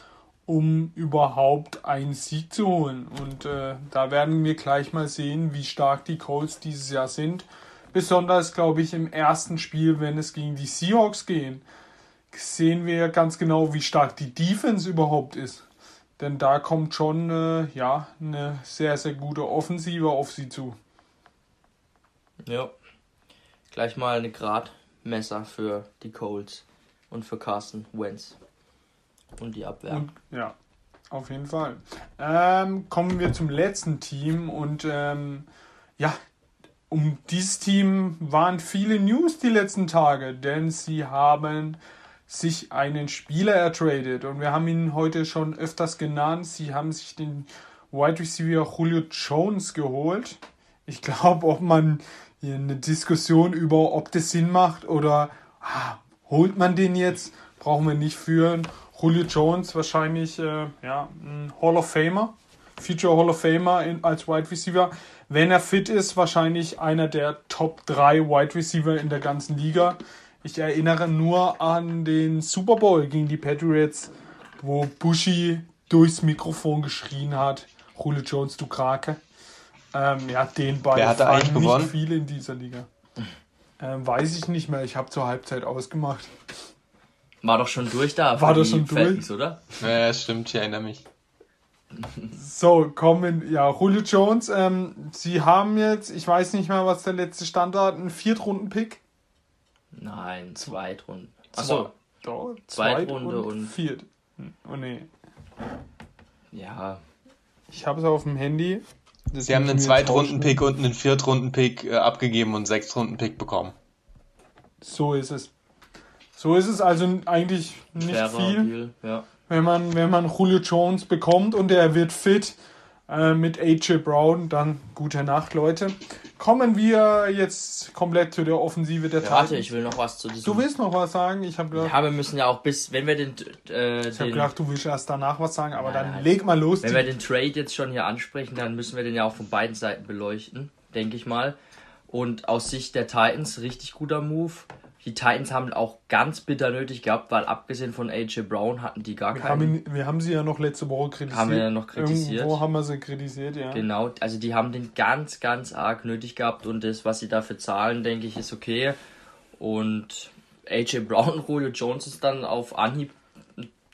um überhaupt einen Sieg zu holen. Und äh, da werden wir gleich mal sehen, wie stark die Colts dieses Jahr sind. Besonders, glaube ich, im ersten Spiel, wenn es gegen die Seahawks gehen, sehen wir ganz genau, wie stark die Defense überhaupt ist. Denn da kommt schon äh, ja, eine sehr, sehr gute Offensive auf sie zu. Ja. Gleich mal eine Gradmesser für die Colts und für Carsten Wentz. Und die Abwehr. Und, ja, auf jeden Fall. Ähm, kommen wir zum letzten Team und ähm, ja, um dieses Team waren viele News die letzten Tage, denn sie haben sich einen Spieler ertradet und wir haben ihn heute schon öfters genannt. Sie haben sich den Wide Receiver Julio Jones geholt. Ich glaube, ob man hier eine Diskussion über, ob das Sinn macht oder ah, holt man den jetzt, brauchen wir nicht führen. Julio Jones wahrscheinlich äh, ja, ein Hall of Famer, Future Hall of Famer in, als Wide Receiver. Wenn er fit ist, wahrscheinlich einer der Top 3 Wide Receiver in der ganzen Liga. Ich erinnere nur an den Super Bowl gegen die Patriots, wo Bushi durchs Mikrofon geschrien hat, Julio Jones, du Krake. Ähm, ja, den Ball Wer hat eigentlich nicht gewonnen? viele in dieser Liga. Ähm, weiß ich nicht mehr, ich habe zur Halbzeit ausgemacht. War doch schon durch da. War doch schon Falcons, durch? oder? Ja, stimmt, ich erinnere mich. So, kommen, ja, Julio Jones, ähm, sie haben jetzt, ich weiß nicht mehr, was der letzte Standard, ein Viertrunden-Pick? Nein, Zweitrunden. Achso, Zwei, Zweitrunde und, und Viert. Hm, oh nee. Ja. Ich habe es auf dem Handy. Das sie haben einen Zweitrunden-Pick und einen Viertrunden-Pick äh, abgegeben und einen Sechstrunden-Pick bekommen. So ist es. So ist es also eigentlich nicht Fairer viel. Deal, ja. Wenn man, wenn man Julio Jones bekommt und er wird fit äh, mit AJ Brown, dann gute Nacht, Leute. Kommen wir jetzt komplett zu der Offensive der ja, Warte, ich will noch was zu diesem. Du willst noch was sagen? Ich habe gedacht. Ja, wir müssen ja auch bis, wenn wir den. Äh, ich habe gedacht, du willst erst danach was sagen, aber ja, dann leg mal los. Wenn wir den Trade jetzt schon hier ansprechen, dann müssen wir den ja auch von beiden Seiten beleuchten, denke ich mal. Und aus Sicht der Titans richtig guter Move. Die Titans haben auch ganz bitter nötig gehabt, weil abgesehen von AJ Brown hatten die gar wir keinen. Haben ihn, wir haben sie ja noch letzte Woche kritisiert. Haben wir ja noch kritisiert. Irgendwo haben wir sie kritisiert, ja. Genau, also die haben den ganz, ganz arg nötig gehabt und das, was sie dafür zahlen, denke ich, ist okay. Und AJ Brown und Julio Jones ist dann auf Anhieb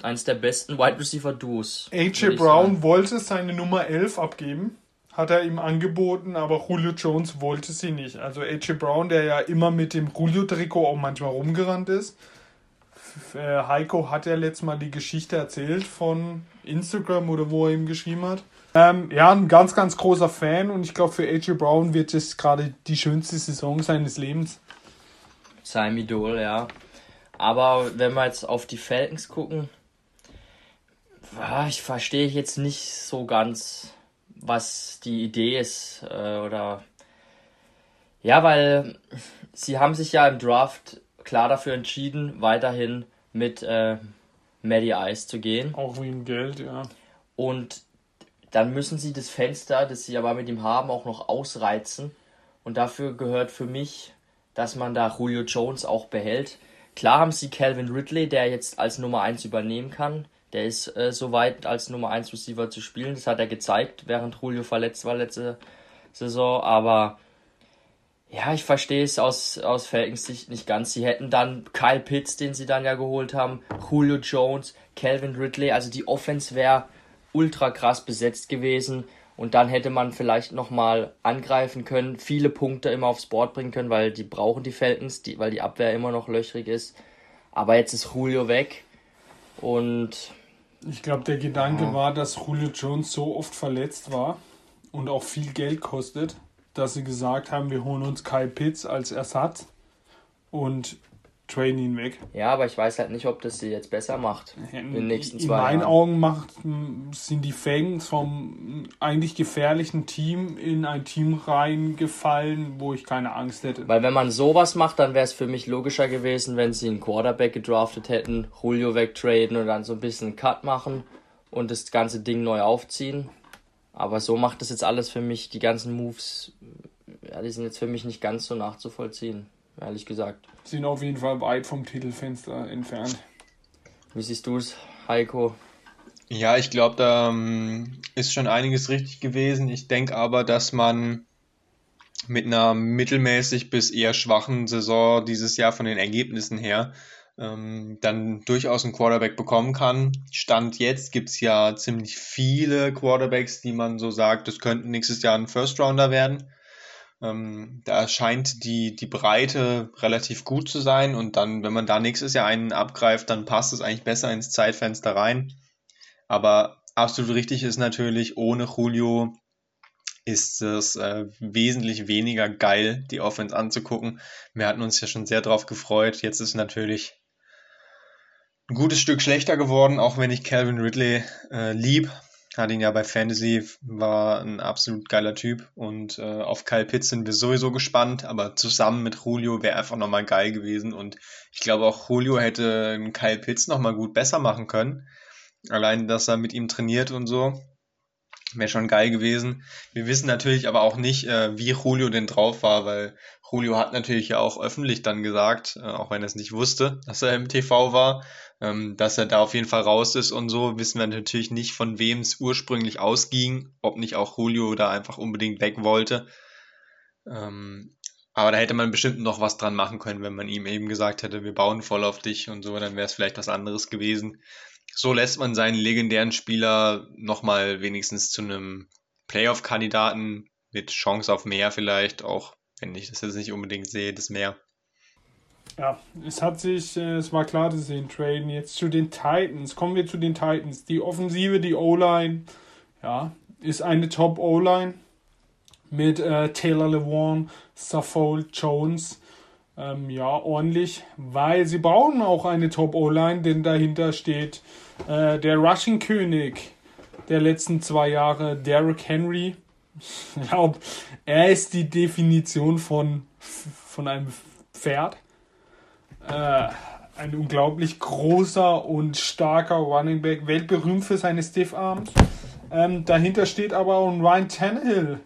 eines der besten Wide Receiver Duos. AJ Brown wollte seine Nummer 11 abgeben hat er ihm angeboten, aber Julio Jones wollte sie nicht. Also AJ Brown, der ja immer mit dem Julio-Trikot auch manchmal rumgerannt ist. Äh, Heiko hat ja letztes Mal die Geschichte erzählt von Instagram oder wo er ihm geschrieben hat. Ähm, ja, ein ganz, ganz großer Fan und ich glaube, für AJ Brown wird es gerade die schönste Saison seines Lebens. Sein Idol, ja. Aber wenn wir jetzt auf die Falcons gucken, ich verstehe jetzt nicht so ganz, was die Idee ist äh, oder ja, weil sie haben sich ja im Draft klar dafür entschieden, weiterhin mit äh, Maddie Ice zu gehen. Auch wegen Geld, ja. Und dann müssen sie das Fenster, das sie aber mit ihm haben, auch noch ausreizen. Und dafür gehört für mich, dass man da Julio Jones auch behält. Klar haben sie Calvin Ridley, der jetzt als Nummer 1 übernehmen kann. Der ist äh, soweit als Nummer 1 Receiver zu spielen. Das hat er gezeigt, während Julio verletzt war letzte Saison. Aber ja, ich verstehe es aus, aus Falcons Sicht nicht ganz. Sie hätten dann Kyle Pitts, den sie dann ja geholt haben, Julio Jones, Calvin Ridley. Also die Offense wäre ultra krass besetzt gewesen. Und dann hätte man vielleicht nochmal angreifen können, viele Punkte immer aufs Board bringen können, weil die brauchen die Falcons, die, weil die Abwehr immer noch löchrig ist. Aber jetzt ist Julio weg. Und ich glaube, der Gedanke ja. war, dass Julio Jones so oft verletzt war und auch viel Geld kostet, dass sie gesagt haben, wir holen uns Kyle Pitts als Ersatz und trainen ihn weg. Ja, aber ich weiß halt nicht, ob das sie jetzt besser macht in den nächsten zwei Jahren. In meinen Augen macht, sind die Fangs vom eigentlich gefährlichen Team in ein Team reingefallen, wo ich keine Angst hätte. Weil wenn man sowas macht, dann wäre es für mich logischer gewesen, wenn sie einen Quarterback gedraftet hätten, Julio wegtraden und dann so ein bisschen einen Cut machen und das ganze Ding neu aufziehen. Aber so macht das jetzt alles für mich, die ganzen Moves, ja, die sind jetzt für mich nicht ganz so nachzuvollziehen, ehrlich gesagt. Sind auf jeden Fall weit vom Titelfenster entfernt. Wie siehst du es, Heiko? Ja, ich glaube, da ähm, ist schon einiges richtig gewesen. Ich denke aber, dass man mit einer mittelmäßig bis eher schwachen Saison dieses Jahr von den Ergebnissen her ähm, dann durchaus einen Quarterback bekommen kann. Stand jetzt gibt es ja ziemlich viele Quarterbacks, die man so sagt, das könnten nächstes Jahr ein First Rounder werden. Ähm, da scheint die, die Breite relativ gut zu sein und dann, wenn man da nächstes Jahr einen abgreift, dann passt es eigentlich besser ins Zeitfenster rein. Aber absolut richtig ist natürlich, ohne Julio ist es äh, wesentlich weniger geil, die Offense anzugucken. Wir hatten uns ja schon sehr drauf gefreut. Jetzt ist natürlich ein gutes Stück schlechter geworden, auch wenn ich Calvin Ridley äh, lieb. Hatte ihn ja bei Fantasy, war ein absolut geiler Typ und äh, auf Kyle Pitts sind wir sowieso gespannt, aber zusammen mit Julio wäre einfach nochmal geil gewesen und ich glaube auch Julio hätte Kyle Pitts nochmal gut besser machen können. Allein, dass er mit ihm trainiert und so. Wäre schon geil gewesen. Wir wissen natürlich aber auch nicht, äh, wie Julio denn drauf war, weil Julio hat natürlich ja auch öffentlich dann gesagt, äh, auch wenn er es nicht wusste, dass er im TV war, ähm, dass er da auf jeden Fall raus ist und so. Wissen wir natürlich nicht, von wem es ursprünglich ausging, ob nicht auch Julio da einfach unbedingt weg wollte. Ähm, aber da hätte man bestimmt noch was dran machen können, wenn man ihm eben gesagt hätte, wir bauen voll auf dich und so, dann wäre es vielleicht was anderes gewesen so lässt man seinen legendären Spieler nochmal wenigstens zu einem Playoff-Kandidaten mit Chance auf mehr vielleicht, auch wenn ich das jetzt nicht unbedingt sehe, das mehr. Ja, es hat sich, äh, es war klar, dass sie ihn traden. Jetzt zu den Titans. Kommen wir zu den Titans. Die Offensive, die O-Line, ja, ist eine Top-O-Line mit äh, Taylor Lewan, Saffold Jones ähm, ja, ordentlich, weil sie brauchen auch eine Top-O-Line, denn dahinter steht äh, der Rushing-König der letzten zwei Jahre, Derrick Henry. Ich glaube, er ist die Definition von, von einem Pferd. Äh, ein unglaublich großer und starker Running Back, weltberühmt für seine Stiff Arms. Ähm, dahinter steht aber auch ein Ryan Tannehill,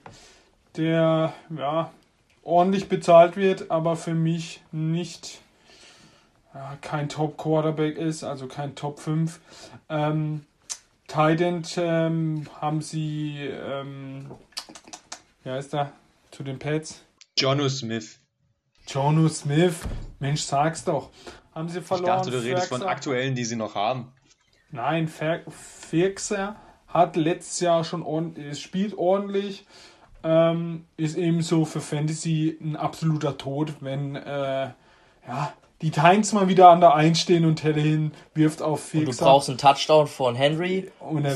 der ja, ordentlich bezahlt wird, aber für mich nicht ja, kein Top Quarterback ist, also kein Top 5. Ähm, Titan ähm, haben sie, ähm, wie heißt er, zu den Pets? Jonu Smith. Jonu Smith, Mensch, sag's doch. Haben sie verloren. Ich dachte, du redest Ferxer. von aktuellen, die sie noch haben. Nein, Firxer hat letztes Jahr schon ordentlich, spielt ordentlich, ähm, ist ebenso für Fantasy ein absoluter Tod, wenn äh, ja, die Titans mal wieder an der Einstehen und Telehin wirft auf Felix. Und du brauchst einen Touchdown von Henry,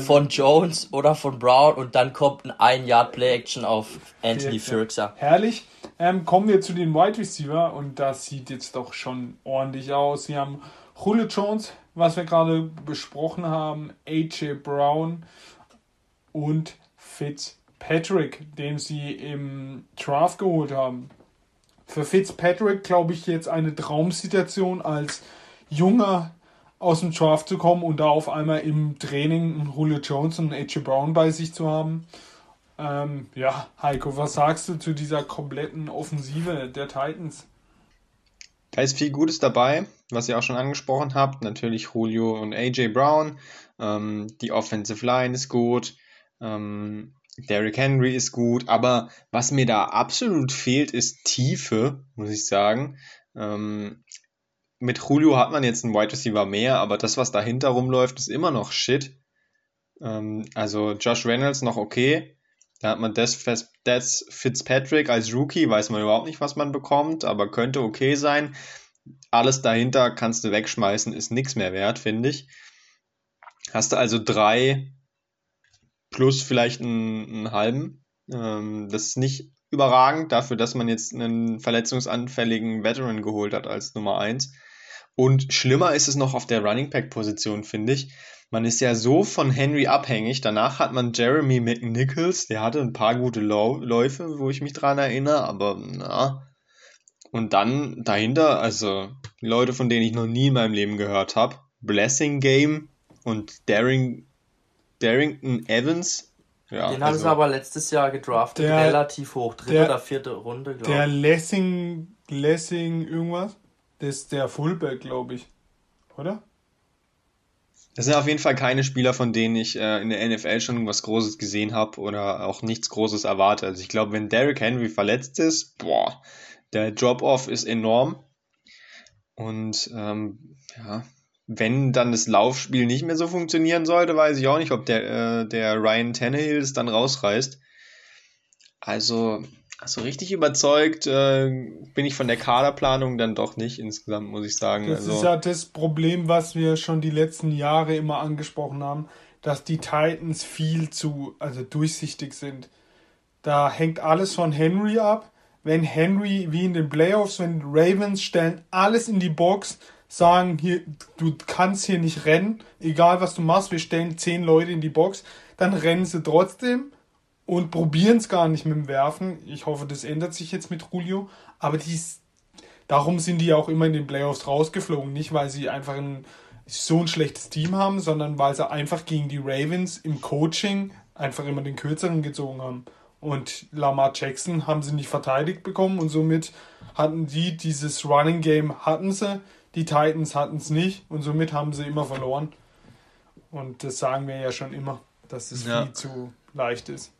von Jones oder von Brown und dann kommt ein ein Yard Play Action auf Anthony Firxer. Herrlich. Ähm, kommen wir zu den Wide Receiver und das sieht jetzt doch schon ordentlich aus. Sie haben Julio Jones, was wir gerade besprochen haben, AJ Brown und Fitz Patrick, den sie im Draft geholt haben. Für Fitzpatrick glaube ich jetzt eine Traumsituation als junger aus dem Draft zu kommen und da auf einmal im Training einen Julio Jones und AJ Brown bei sich zu haben. Ähm, ja, Heiko, was sagst du zu dieser kompletten Offensive der Titans? Da ist viel Gutes dabei, was ihr auch schon angesprochen habt. Natürlich Julio und AJ Brown. Ähm, die Offensive Line ist gut. Ähm, Derrick Henry ist gut, aber was mir da absolut fehlt, ist Tiefe, muss ich sagen. Ähm, mit Julio hat man jetzt einen Wide Receiver mehr, aber das, was dahinter rumläuft, ist immer noch Shit. Ähm, also Josh Reynolds noch okay. Da hat man Des, Des Fitzpatrick als Rookie, weiß man überhaupt nicht, was man bekommt, aber könnte okay sein. Alles dahinter kannst du wegschmeißen, ist nichts mehr wert, finde ich. Hast du also drei plus vielleicht einen, einen halben. Ähm, das ist nicht überragend dafür, dass man jetzt einen verletzungsanfälligen Veteran geholt hat als Nummer 1. Und schlimmer ist es noch auf der Running Back Position, finde ich. Man ist ja so von Henry abhängig. Danach hat man Jeremy McNichols, der hatte ein paar gute Läufe, wo ich mich dran erinnere, aber na. Und dann dahinter, also Leute, von denen ich noch nie in meinem Leben gehört habe. Blessing Game und Daring Darrington Evans Ja, Den also, haben sie aber letztes Jahr gedraftet, der, relativ hoch, dritte der, oder vierte Runde, glaube ich. Der Lessing, Lessing irgendwas, das ist der Fullback, glaube ich. Oder? Das sind auf jeden Fall keine Spieler, von denen ich äh, in der NFL schon was Großes gesehen habe oder auch nichts Großes erwarte. Also ich glaube, wenn Derrick Henry verletzt ist, boah, der Drop-off ist enorm. Und ähm, ja, wenn dann das Laufspiel nicht mehr so funktionieren sollte, weiß ich auch nicht, ob der, äh, der Ryan Tannehill es dann rausreißt. Also, so richtig überzeugt äh, bin ich von der Kaderplanung dann doch nicht insgesamt, muss ich sagen. Das also, ist ja das Problem, was wir schon die letzten Jahre immer angesprochen haben, dass die Titans viel zu also durchsichtig sind. Da hängt alles von Henry ab. Wenn Henry, wie in den Playoffs, wenn Ravens stellen alles in die Box, sagen, hier, du kannst hier nicht rennen, egal was du machst, wir stellen zehn Leute in die Box, dann rennen sie trotzdem und probieren es gar nicht mit dem Werfen. Ich hoffe, das ändert sich jetzt mit Julio, aber dies, darum sind die auch immer in den Playoffs rausgeflogen, nicht weil sie einfach ein, so ein schlechtes Team haben, sondern weil sie einfach gegen die Ravens im Coaching einfach immer den kürzeren gezogen haben. Und Lamar Jackson haben sie nicht verteidigt bekommen und somit hatten die dieses Running Game hatten sie die Titans hatten es nicht und somit haben sie immer verloren. Und das sagen wir ja schon immer, dass es ja. viel zu leicht ist.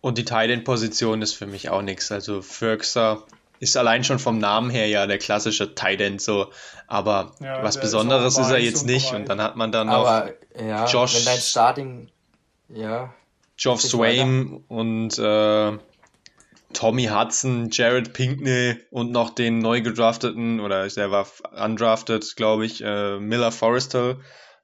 Und die Titan-Position ist für mich auch nichts. Also Ferguson ist allein schon vom Namen her ja der klassische Titan so, aber ja, was Besonderes ist, ist, er jetzt nicht. Breit. Und dann hat man dann aber, noch ja, Josh, wenn dein Starting, ja, Geoff Swain und äh, Tommy Hudson, Jared Pinkney und noch den neu gedrafteten, oder der war undrafted, glaube ich, äh, Miller Forrestal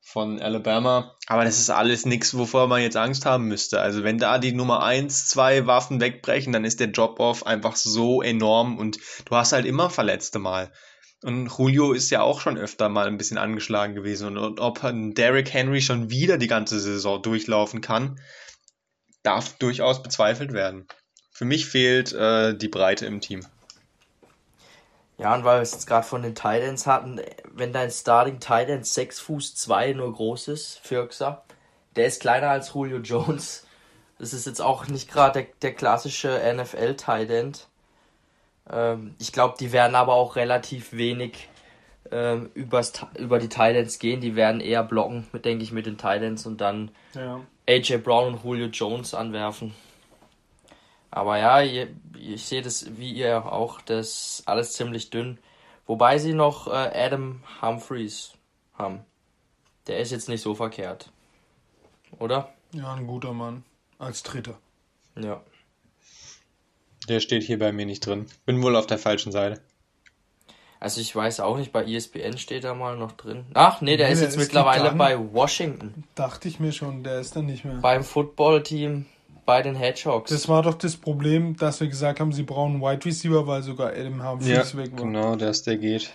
von Alabama. Aber das ist alles nichts, wovor man jetzt Angst haben müsste. Also wenn da die Nummer eins, zwei Waffen wegbrechen, dann ist der Drop-Off einfach so enorm und du hast halt immer Verletzte mal. Und Julio ist ja auch schon öfter mal ein bisschen angeschlagen gewesen. Und, und ob Derrick Henry schon wieder die ganze Saison durchlaufen kann, darf durchaus bezweifelt werden. Für mich fehlt äh, die Breite im Team. Ja, und weil wir es jetzt gerade von den Titans hatten, wenn dein Starting Titan 6 Fuß 2 nur groß ist, Firxa, der ist kleiner als Julio Jones. Das ist jetzt auch nicht gerade der, der, klassische NFL Titan. Ähm, ich glaube, die werden aber auch relativ wenig ähm, übers, über die Titans gehen. Die werden eher blocken, denke ich, mit den Titans und dann ja. AJ Brown und Julio Jones anwerfen. Aber ja, ich, sehe das wie ihr auch, das alles ziemlich dünn. Wobei sie noch äh, Adam Humphreys haben. Der ist jetzt nicht so verkehrt. Oder? Ja, ein guter Mann. Als Dritter. Ja. Der steht hier bei mir nicht drin. Bin wohl auf der falschen Seite. Also ich weiß auch nicht, bei ESPN steht er mal noch drin. Ach nee, der nee, ist jetzt mittlerweile bei Washington. Dachte ich mir schon, der ist dann nicht mehr. Beim Footballteam bei den Hedgehogs. Das war doch das Problem, dass wir gesagt haben, sie brauchen einen Wide Receiver, weil sogar Adam Humphries ja, weg war. Genau, dass der geht.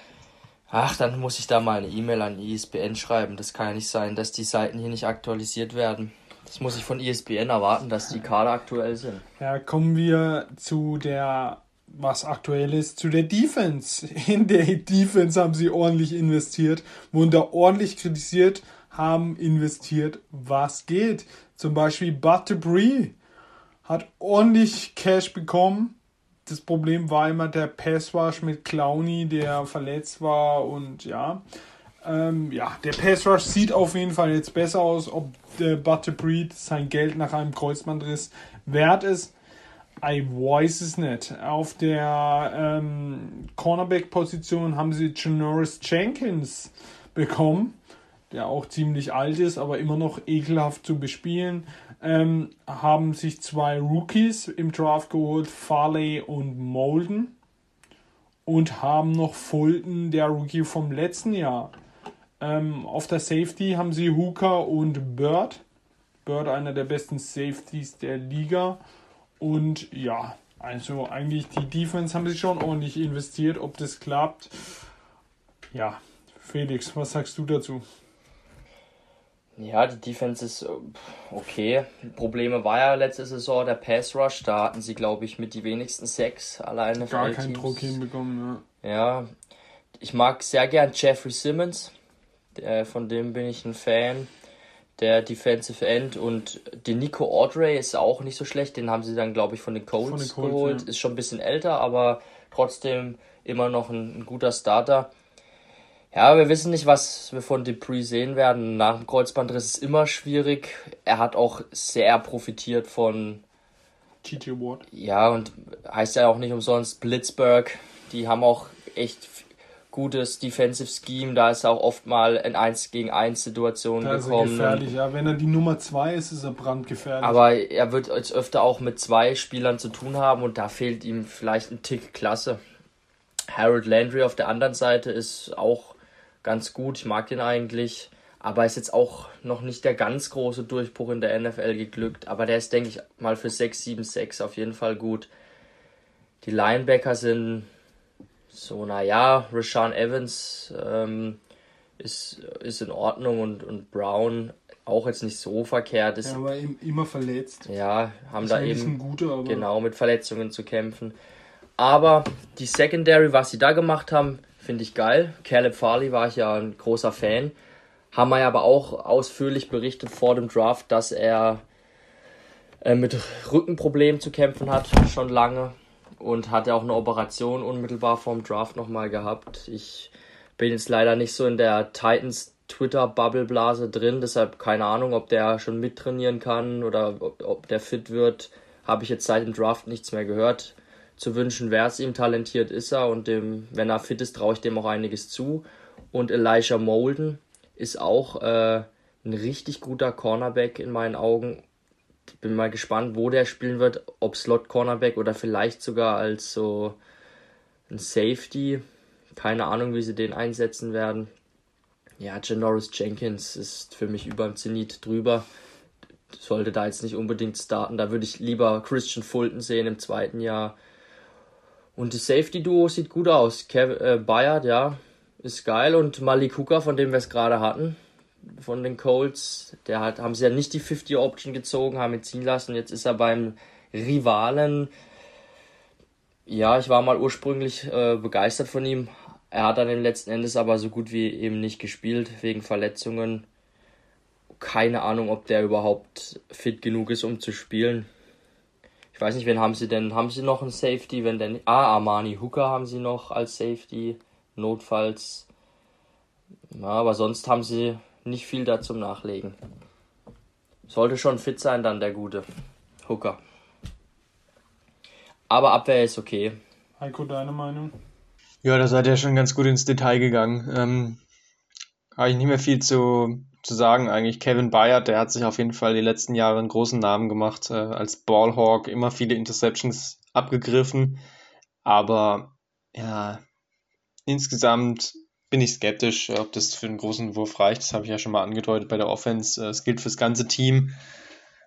Ach, dann muss ich da mal eine E-Mail an ESPN schreiben. Das kann ja nicht sein, dass die Seiten hier nicht aktualisiert werden. Das muss ich von ESPN erwarten, dass die Kader aktuell sind. Ja, kommen wir zu der, was aktuell ist, zu der Defense. In der Defense haben sie ordentlich investiert, wurden da ordentlich kritisiert, haben investiert, was geht. Zum Beispiel Butterbree hat ordentlich Cash bekommen. Das Problem war immer der Passrush mit Clowny, der verletzt war und ja. Ähm, ja, der Passrush sieht auf jeden Fall jetzt besser aus. Ob der Butterbreed sein Geld nach einem Kreuzbandriss wert ist, ich weiß es nicht. Auf der ähm, Cornerback-Position haben sie Janoris Jenkins bekommen, der auch ziemlich alt ist, aber immer noch ekelhaft zu bespielen ähm, haben sich zwei Rookies im Draft geholt, Farley und Molden. Und haben noch Fulton, der Rookie vom letzten Jahr. Ähm, auf der Safety haben sie Hooker und Bird. Bird einer der besten Safeties der Liga. Und ja, also eigentlich die Defense haben sie schon ordentlich investiert. Ob das klappt, ja. Felix, was sagst du dazu? Ja, die Defense ist äh, okay. Probleme war ja letzte Saison der Pass Rush. Da hatten sie, glaube ich, mit die wenigsten Sacks alleine. Gar keinen Druck hinbekommen, ja. Ja, ich mag sehr gern Jeffrey Simmons. Der, von dem bin ich ein Fan. der Defensive End. Und den Nico Audrey ist auch nicht so schlecht. Den haben sie dann, glaube ich, von den Colts, von den Colts geholt. Ja. Ist schon ein bisschen älter, aber trotzdem immer noch ein, ein, guter Starter. Ja, wir wissen nicht, was wir von Dupree sehen werden. Nach dem Kreuzbandriss ist es immer schwierig. Er hat auch sehr profitiert von TJ Watt. Ja, und heißt ja auch nicht umsonst Blitzburg. Die haben auch echt gutes Defensive Scheme. Da ist er auch oft mal in 1 gegen 1 Situationen da gekommen. Ist er gefährlich, ja. Wenn er die Nummer 2 ist, ist er brandgefährlich. Aber er wird jetzt öfter auch mit zwei Spielern zu tun haben und da fehlt ihm vielleicht ein Tick Klasse. Harold Landry auf der anderen Seite ist auch ganz gut. Ich mag den eigentlich. Aber ist jetzt auch noch nicht der ganz große Durchbruch in der NFL geglückt. Aber der ist, denke ich, mal für 6, 7, 6 auf jeden Fall gut. Die Linebacker sind so, naja, Rashawn Evans ähm, ist, ist in Ordnung und, und Brown auch jetzt nicht so verkehrt. Ist, ja, aber immer verletzt. Ja, haben da eben guter, genau mit Verletzungen zu kämpfen. Aber die Secondary, was sie da gemacht haben, finde ich geil. Caleb Farley war ich ja ein großer Fan. Haben wir ja aber auch ausführlich berichtet vor dem Draft, dass er äh, mit Rückenproblemen zu kämpfen hat, schon lange und hatte auch eine Operation unmittelbar vorm Draft nochmal gehabt. Ich bin jetzt leider nicht so in der Titans Twitter-Bubble-Blase drin, deshalb keine Ahnung, ob der schon mittrainieren kann oder ob, ob der fit wird. Habe ich jetzt seit dem Draft nichts mehr gehört. Zu wünschen wäre es ihm, talentiert ist er und dem, wenn er fit ist, traue ich dem auch einiges zu. Und Elijah Molden ist auch äh, ein richtig guter Cornerback in meinen Augen bin mal gespannt, wo der spielen wird, ob Slot Cornerback oder vielleicht sogar als so ein Safety. Keine Ahnung, wie sie den einsetzen werden. Ja, Janoris Jenkins ist für mich über dem Zenit drüber. Sollte da jetzt nicht unbedingt starten. Da würde ich lieber Christian Fulton sehen im zweiten Jahr. Und das Safety-Duo sieht gut aus. Kev äh, Bayard, ja, ist geil. Und Malik Hooker, von dem wir es gerade hatten, von den Colts. Der hat, haben sie ja nicht die 50 Option gezogen, haben ihn ziehen lassen. Jetzt ist er beim Rivalen. Ja, ich war mal ursprünglich äh, begeistert von ihm. Er hat dann im letzten Endes aber so gut wie eben nicht gespielt, wegen Verletzungen. Keine Ahnung, ob der überhaupt fit genug ist, um zu spielen. Ich weiß nicht, wen haben sie denn? Haben sie noch einen Safety? Wenn denn. Ah, Armani Hooker haben sie noch als Safety. Notfalls. Ja, aber sonst haben sie nicht viel da zum Nachlegen. Sollte schon fit sein, dann der gute Hooker. Aber Abwehr ist okay. Heiko, deine Meinung? Ja, da seid ihr schon ganz gut ins Detail gegangen. Ähm, Habe ich nicht mehr viel zu, zu sagen eigentlich. Kevin Bayard, der hat sich auf jeden Fall die letzten Jahre einen großen Namen gemacht äh, als Ballhawk, immer viele Interceptions abgegriffen. Aber ja, insgesamt bin ich skeptisch, ob das für einen großen Wurf reicht. Das habe ich ja schon mal angedeutet bei der Offense. Es gilt fürs ganze Team.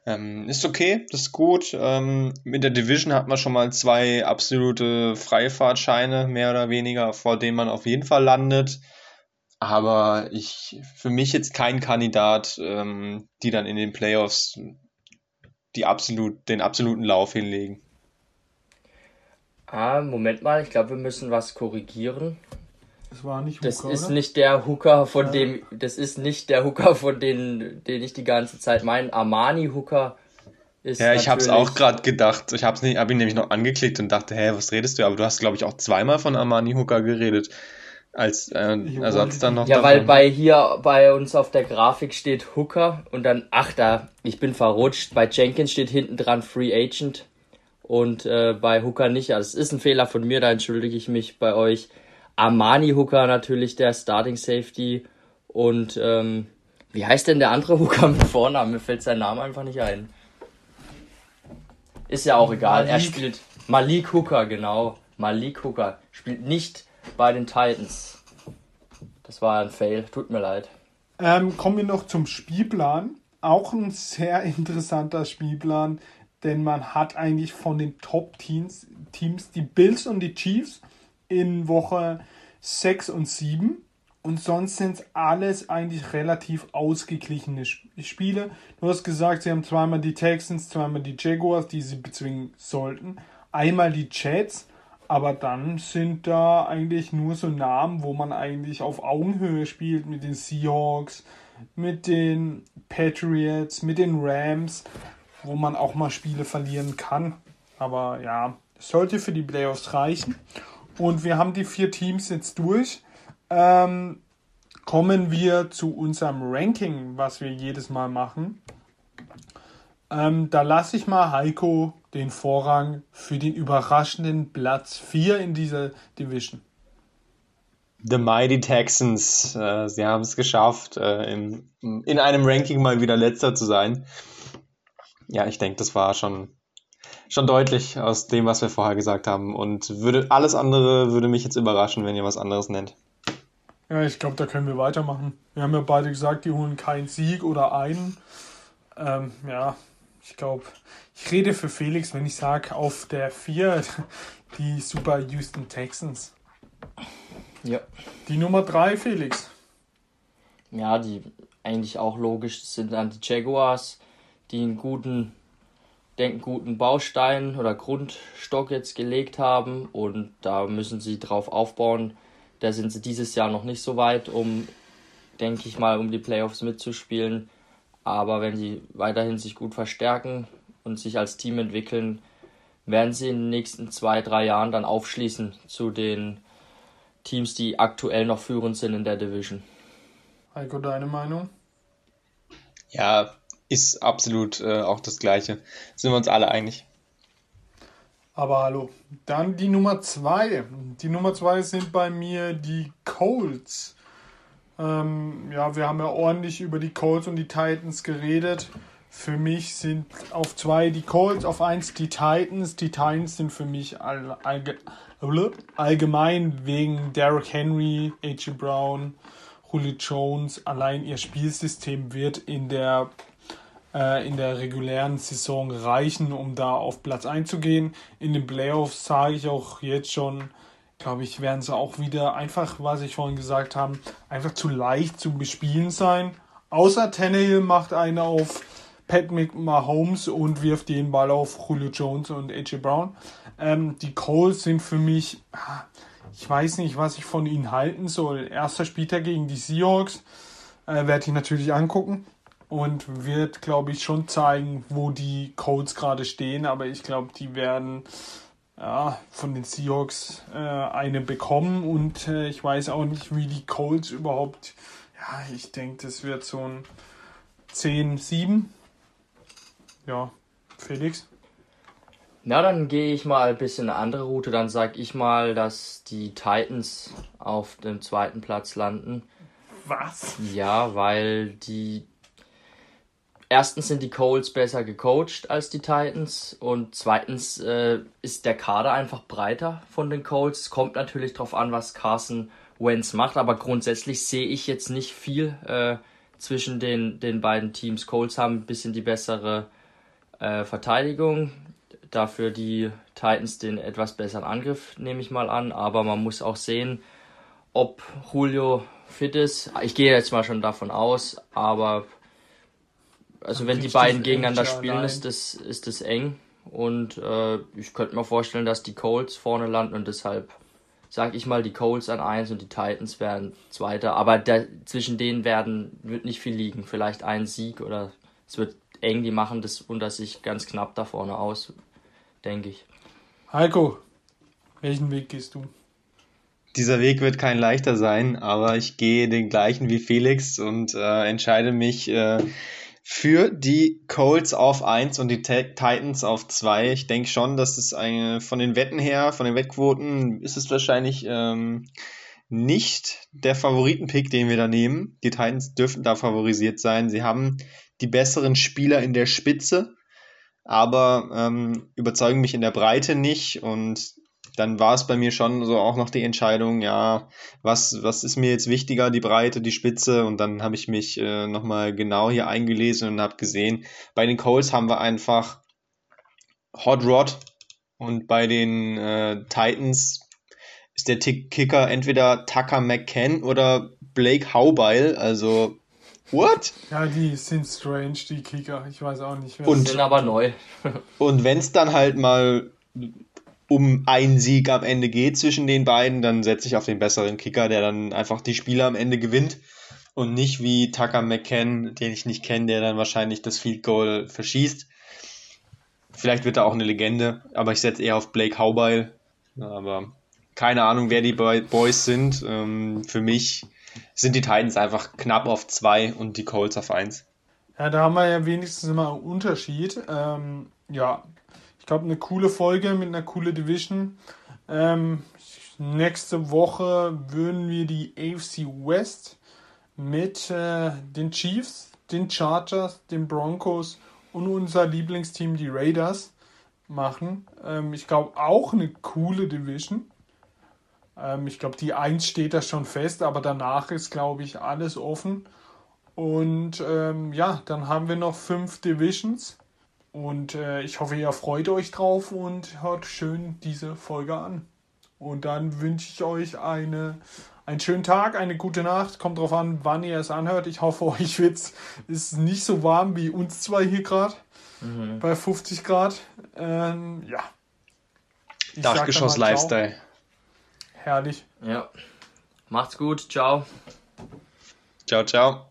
Ähm, ist okay, das ist gut. Ähm, mit der Division hat man schon mal zwei absolute Freifahrtscheine, mehr oder weniger, vor denen man auf jeden Fall landet. Aber ich, für mich jetzt kein Kandidat, ähm, die dann in den Playoffs die absolut, den absoluten Lauf hinlegen. Ah, Moment mal, ich glaube, wir müssen was korrigieren. Das war nicht Hooker, Das ist oder? nicht der Hooker, von ja. dem, das ist nicht der Hooker, von dem, den ich die ganze Zeit meine. Armani Hooker ist. Ja, ich habe es auch gerade gedacht. Ich habe hab ihn nämlich noch angeklickt und dachte, hä, was redest du? Aber du hast, glaube ich, auch zweimal von Armani Hooker geredet. Als äh, Ersatz dann noch. Ja, davon. weil bei hier bei uns auf der Grafik steht Hooker und dann, ach da, ich bin verrutscht. Bei Jenkins steht hinten dran Free Agent und äh, bei Hooker nicht. Also es ist ein Fehler von mir, da entschuldige ich mich bei euch. Armani Hooker natürlich der Starting Safety und ähm, wie heißt denn der andere Hooker mit Vornamen? Mir fällt sein Name einfach nicht ein. Ist ja auch egal. Malik. Er spielt Malik Hooker, genau. Malik Hooker spielt nicht bei den Titans. Das war ein Fail, tut mir leid. Ähm, kommen wir noch zum Spielplan. Auch ein sehr interessanter Spielplan, denn man hat eigentlich von den Top-Teams Teams die Bills und die Chiefs in Woche 6 und 7. Und sonst sind es alles eigentlich relativ ausgeglichene Spiele. Du hast gesagt, sie haben zweimal die Texans, zweimal die Jaguars, die sie bezwingen sollten. Einmal die Jets, aber dann sind da eigentlich nur so Namen, wo man eigentlich auf Augenhöhe spielt mit den Seahawks, mit den Patriots, mit den Rams, wo man auch mal Spiele verlieren kann. Aber ja, es sollte für die Playoffs reichen. Und wir haben die vier Teams jetzt durch. Ähm, kommen wir zu unserem Ranking, was wir jedes Mal machen. Ähm, da lasse ich mal Heiko den Vorrang für den überraschenden Platz 4 in dieser Division. The Mighty Texans, äh, sie haben es geschafft, äh, in, in einem Ranking mal wieder letzter zu sein. Ja, ich denke, das war schon, schon deutlich aus dem, was wir vorher gesagt haben. Und würde alles andere würde mich jetzt überraschen, wenn ihr was anderes nennt. Ja, ich glaube, da können wir weitermachen. Wir haben ja beide gesagt, die holen keinen Sieg oder einen. Ähm, ja, ich glaube, ich rede für Felix, wenn ich sage, auf der 4 die Super Houston Texans. Ja. Die Nummer 3, Felix. Ja, die eigentlich auch logisch sind dann die Jaguars, die einen guten, denken guten Baustein oder Grundstock jetzt gelegt haben und da müssen sie drauf aufbauen. Da sind sie dieses Jahr noch nicht so weit, um, denke ich mal, um die Playoffs mitzuspielen. Aber wenn sie weiterhin sich gut verstärken und sich als Team entwickeln, werden sie in den nächsten zwei, drei Jahren dann aufschließen zu den Teams, die aktuell noch führend sind in der Division. Heiko, deine Meinung? Ja, ist absolut äh, auch das Gleiche. Sind wir uns alle einig. Aber hallo. Dann die Nummer zwei. Die Nummer zwei sind bei mir die Colts. Ähm, ja, wir haben ja ordentlich über die Colts und die Titans geredet. Für mich sind auf zwei die Colts, auf eins die Titans. Die Titans sind für mich all, allge, allgemein wegen Derrick Henry, A.J. Brown, Julio Jones. Allein ihr Spielsystem wird in der, äh, in der regulären Saison reichen, um da auf Platz einzugehen. In den Playoffs sage ich auch jetzt schon, glaube ich, werden sie auch wieder einfach, was ich vorhin gesagt habe, einfach zu leicht zu bespielen sein. Außer Tannehill macht eine auf Pat Mahomes und wirft den Ball auf Julio Jones und AJ Brown. Ähm, die Coles sind für mich, ah, ich weiß nicht, was ich von ihnen halten soll. Erster Spieltag gegen die Seahawks äh, werde ich natürlich angucken und wird, glaube ich, schon zeigen, wo die Colts gerade stehen. Aber ich glaube, die werden ja, von den Seahawks äh, eine bekommen und äh, ich weiß auch nicht, wie die Colts überhaupt. Ja, ich denke, das wird so ein 10-7. Ja, Felix? Na, dann gehe ich mal ein bisschen eine andere Route. Dann sage ich mal, dass die Titans auf dem zweiten Platz landen. Was? Ja, weil die erstens sind die Colts besser gecoacht als die Titans und zweitens äh, ist der Kader einfach breiter von den Colts. Es kommt natürlich darauf an, was Carson Wentz macht, aber grundsätzlich sehe ich jetzt nicht viel äh, zwischen den, den beiden Teams. Colts haben ein bisschen die bessere äh, Verteidigung, dafür die Titans den etwas besseren Angriff, nehme ich mal an, aber man muss auch sehen, ob Julio fit ist. Ich gehe jetzt mal schon davon aus, aber also wenn die beiden gegeneinander spielen, ist das, ist das eng. Und äh, ich könnte mir vorstellen, dass die Colts vorne landen und deshalb sage ich mal die Colts an 1 und die Titans werden Zweiter. Aber der, zwischen denen werden, wird nicht viel liegen. Vielleicht ein Sieg oder es wird eng. Die machen das unter sich ganz knapp da vorne aus, denke ich. Heiko, welchen Weg gehst du? Dieser Weg wird kein leichter sein, aber ich gehe den gleichen wie Felix und äh, entscheide mich äh, für die Colts auf 1 und die Titans auf 2. Ich denke schon, dass es eine, von den Wetten her, von den Wettquoten, ist es wahrscheinlich ähm, nicht der Favoritenpick, den wir da nehmen. Die Titans dürfen da favorisiert sein. Sie haben die besseren Spieler in der Spitze, aber ähm, überzeugen mich in der Breite nicht und dann war es bei mir schon so auch noch die Entscheidung, ja, was, was ist mir jetzt wichtiger, die Breite, die Spitze? Und dann habe ich mich äh, nochmal genau hier eingelesen und habe gesehen, bei den Coles haben wir einfach Hot Rod und bei den äh, Titans ist der Tick Kicker entweder Tucker McCann oder Blake Haubeil, also What? Ja, die sind strange, die Kicker. Ich weiß auch nicht. Wer und sind aber neu. und wenn es dann halt mal um einen Sieg am Ende geht zwischen den beiden, dann setze ich auf den besseren Kicker, der dann einfach die Spiele am Ende gewinnt. und nicht wie Tucker McCann, den ich nicht kenne, der dann wahrscheinlich das Field Goal verschießt. Vielleicht wird er auch eine Legende, aber ich setze eher auf Blake Haubeil. Aber keine Ahnung, wer die Boys sind. Ähm, für mich sind die Titans einfach knapp auf zwei und die Colts auf eins. Ja, da haben wir ja wenigstens immer einen Unterschied. Ähm, ja, ich glaube, eine coole Folge mit einer coolen Division. Ähm, nächste Woche würden wir die AFC West mit äh, den Chiefs, den Chargers, den Broncos und unser Lieblingsteam, die Raiders, machen. Ähm, ich glaube auch eine coole Division. Ähm, ich glaube, die 1 steht da schon fest, aber danach ist, glaube ich, alles offen. Und ähm, ja, dann haben wir noch fünf Divisions. Und äh, ich hoffe, ihr freut euch drauf und hört schön diese Folge an. Und dann wünsche ich euch eine, einen schönen Tag, eine gute Nacht. Kommt drauf an, wann ihr es anhört. Ich hoffe, euch wird's, ist nicht so warm wie uns zwei hier gerade. Mhm. Bei 50 Grad. Ähm, ja. Dachgeschoss-Lifestyle. Herrlich. Ja. Macht's gut. Ciao. Ciao, ciao.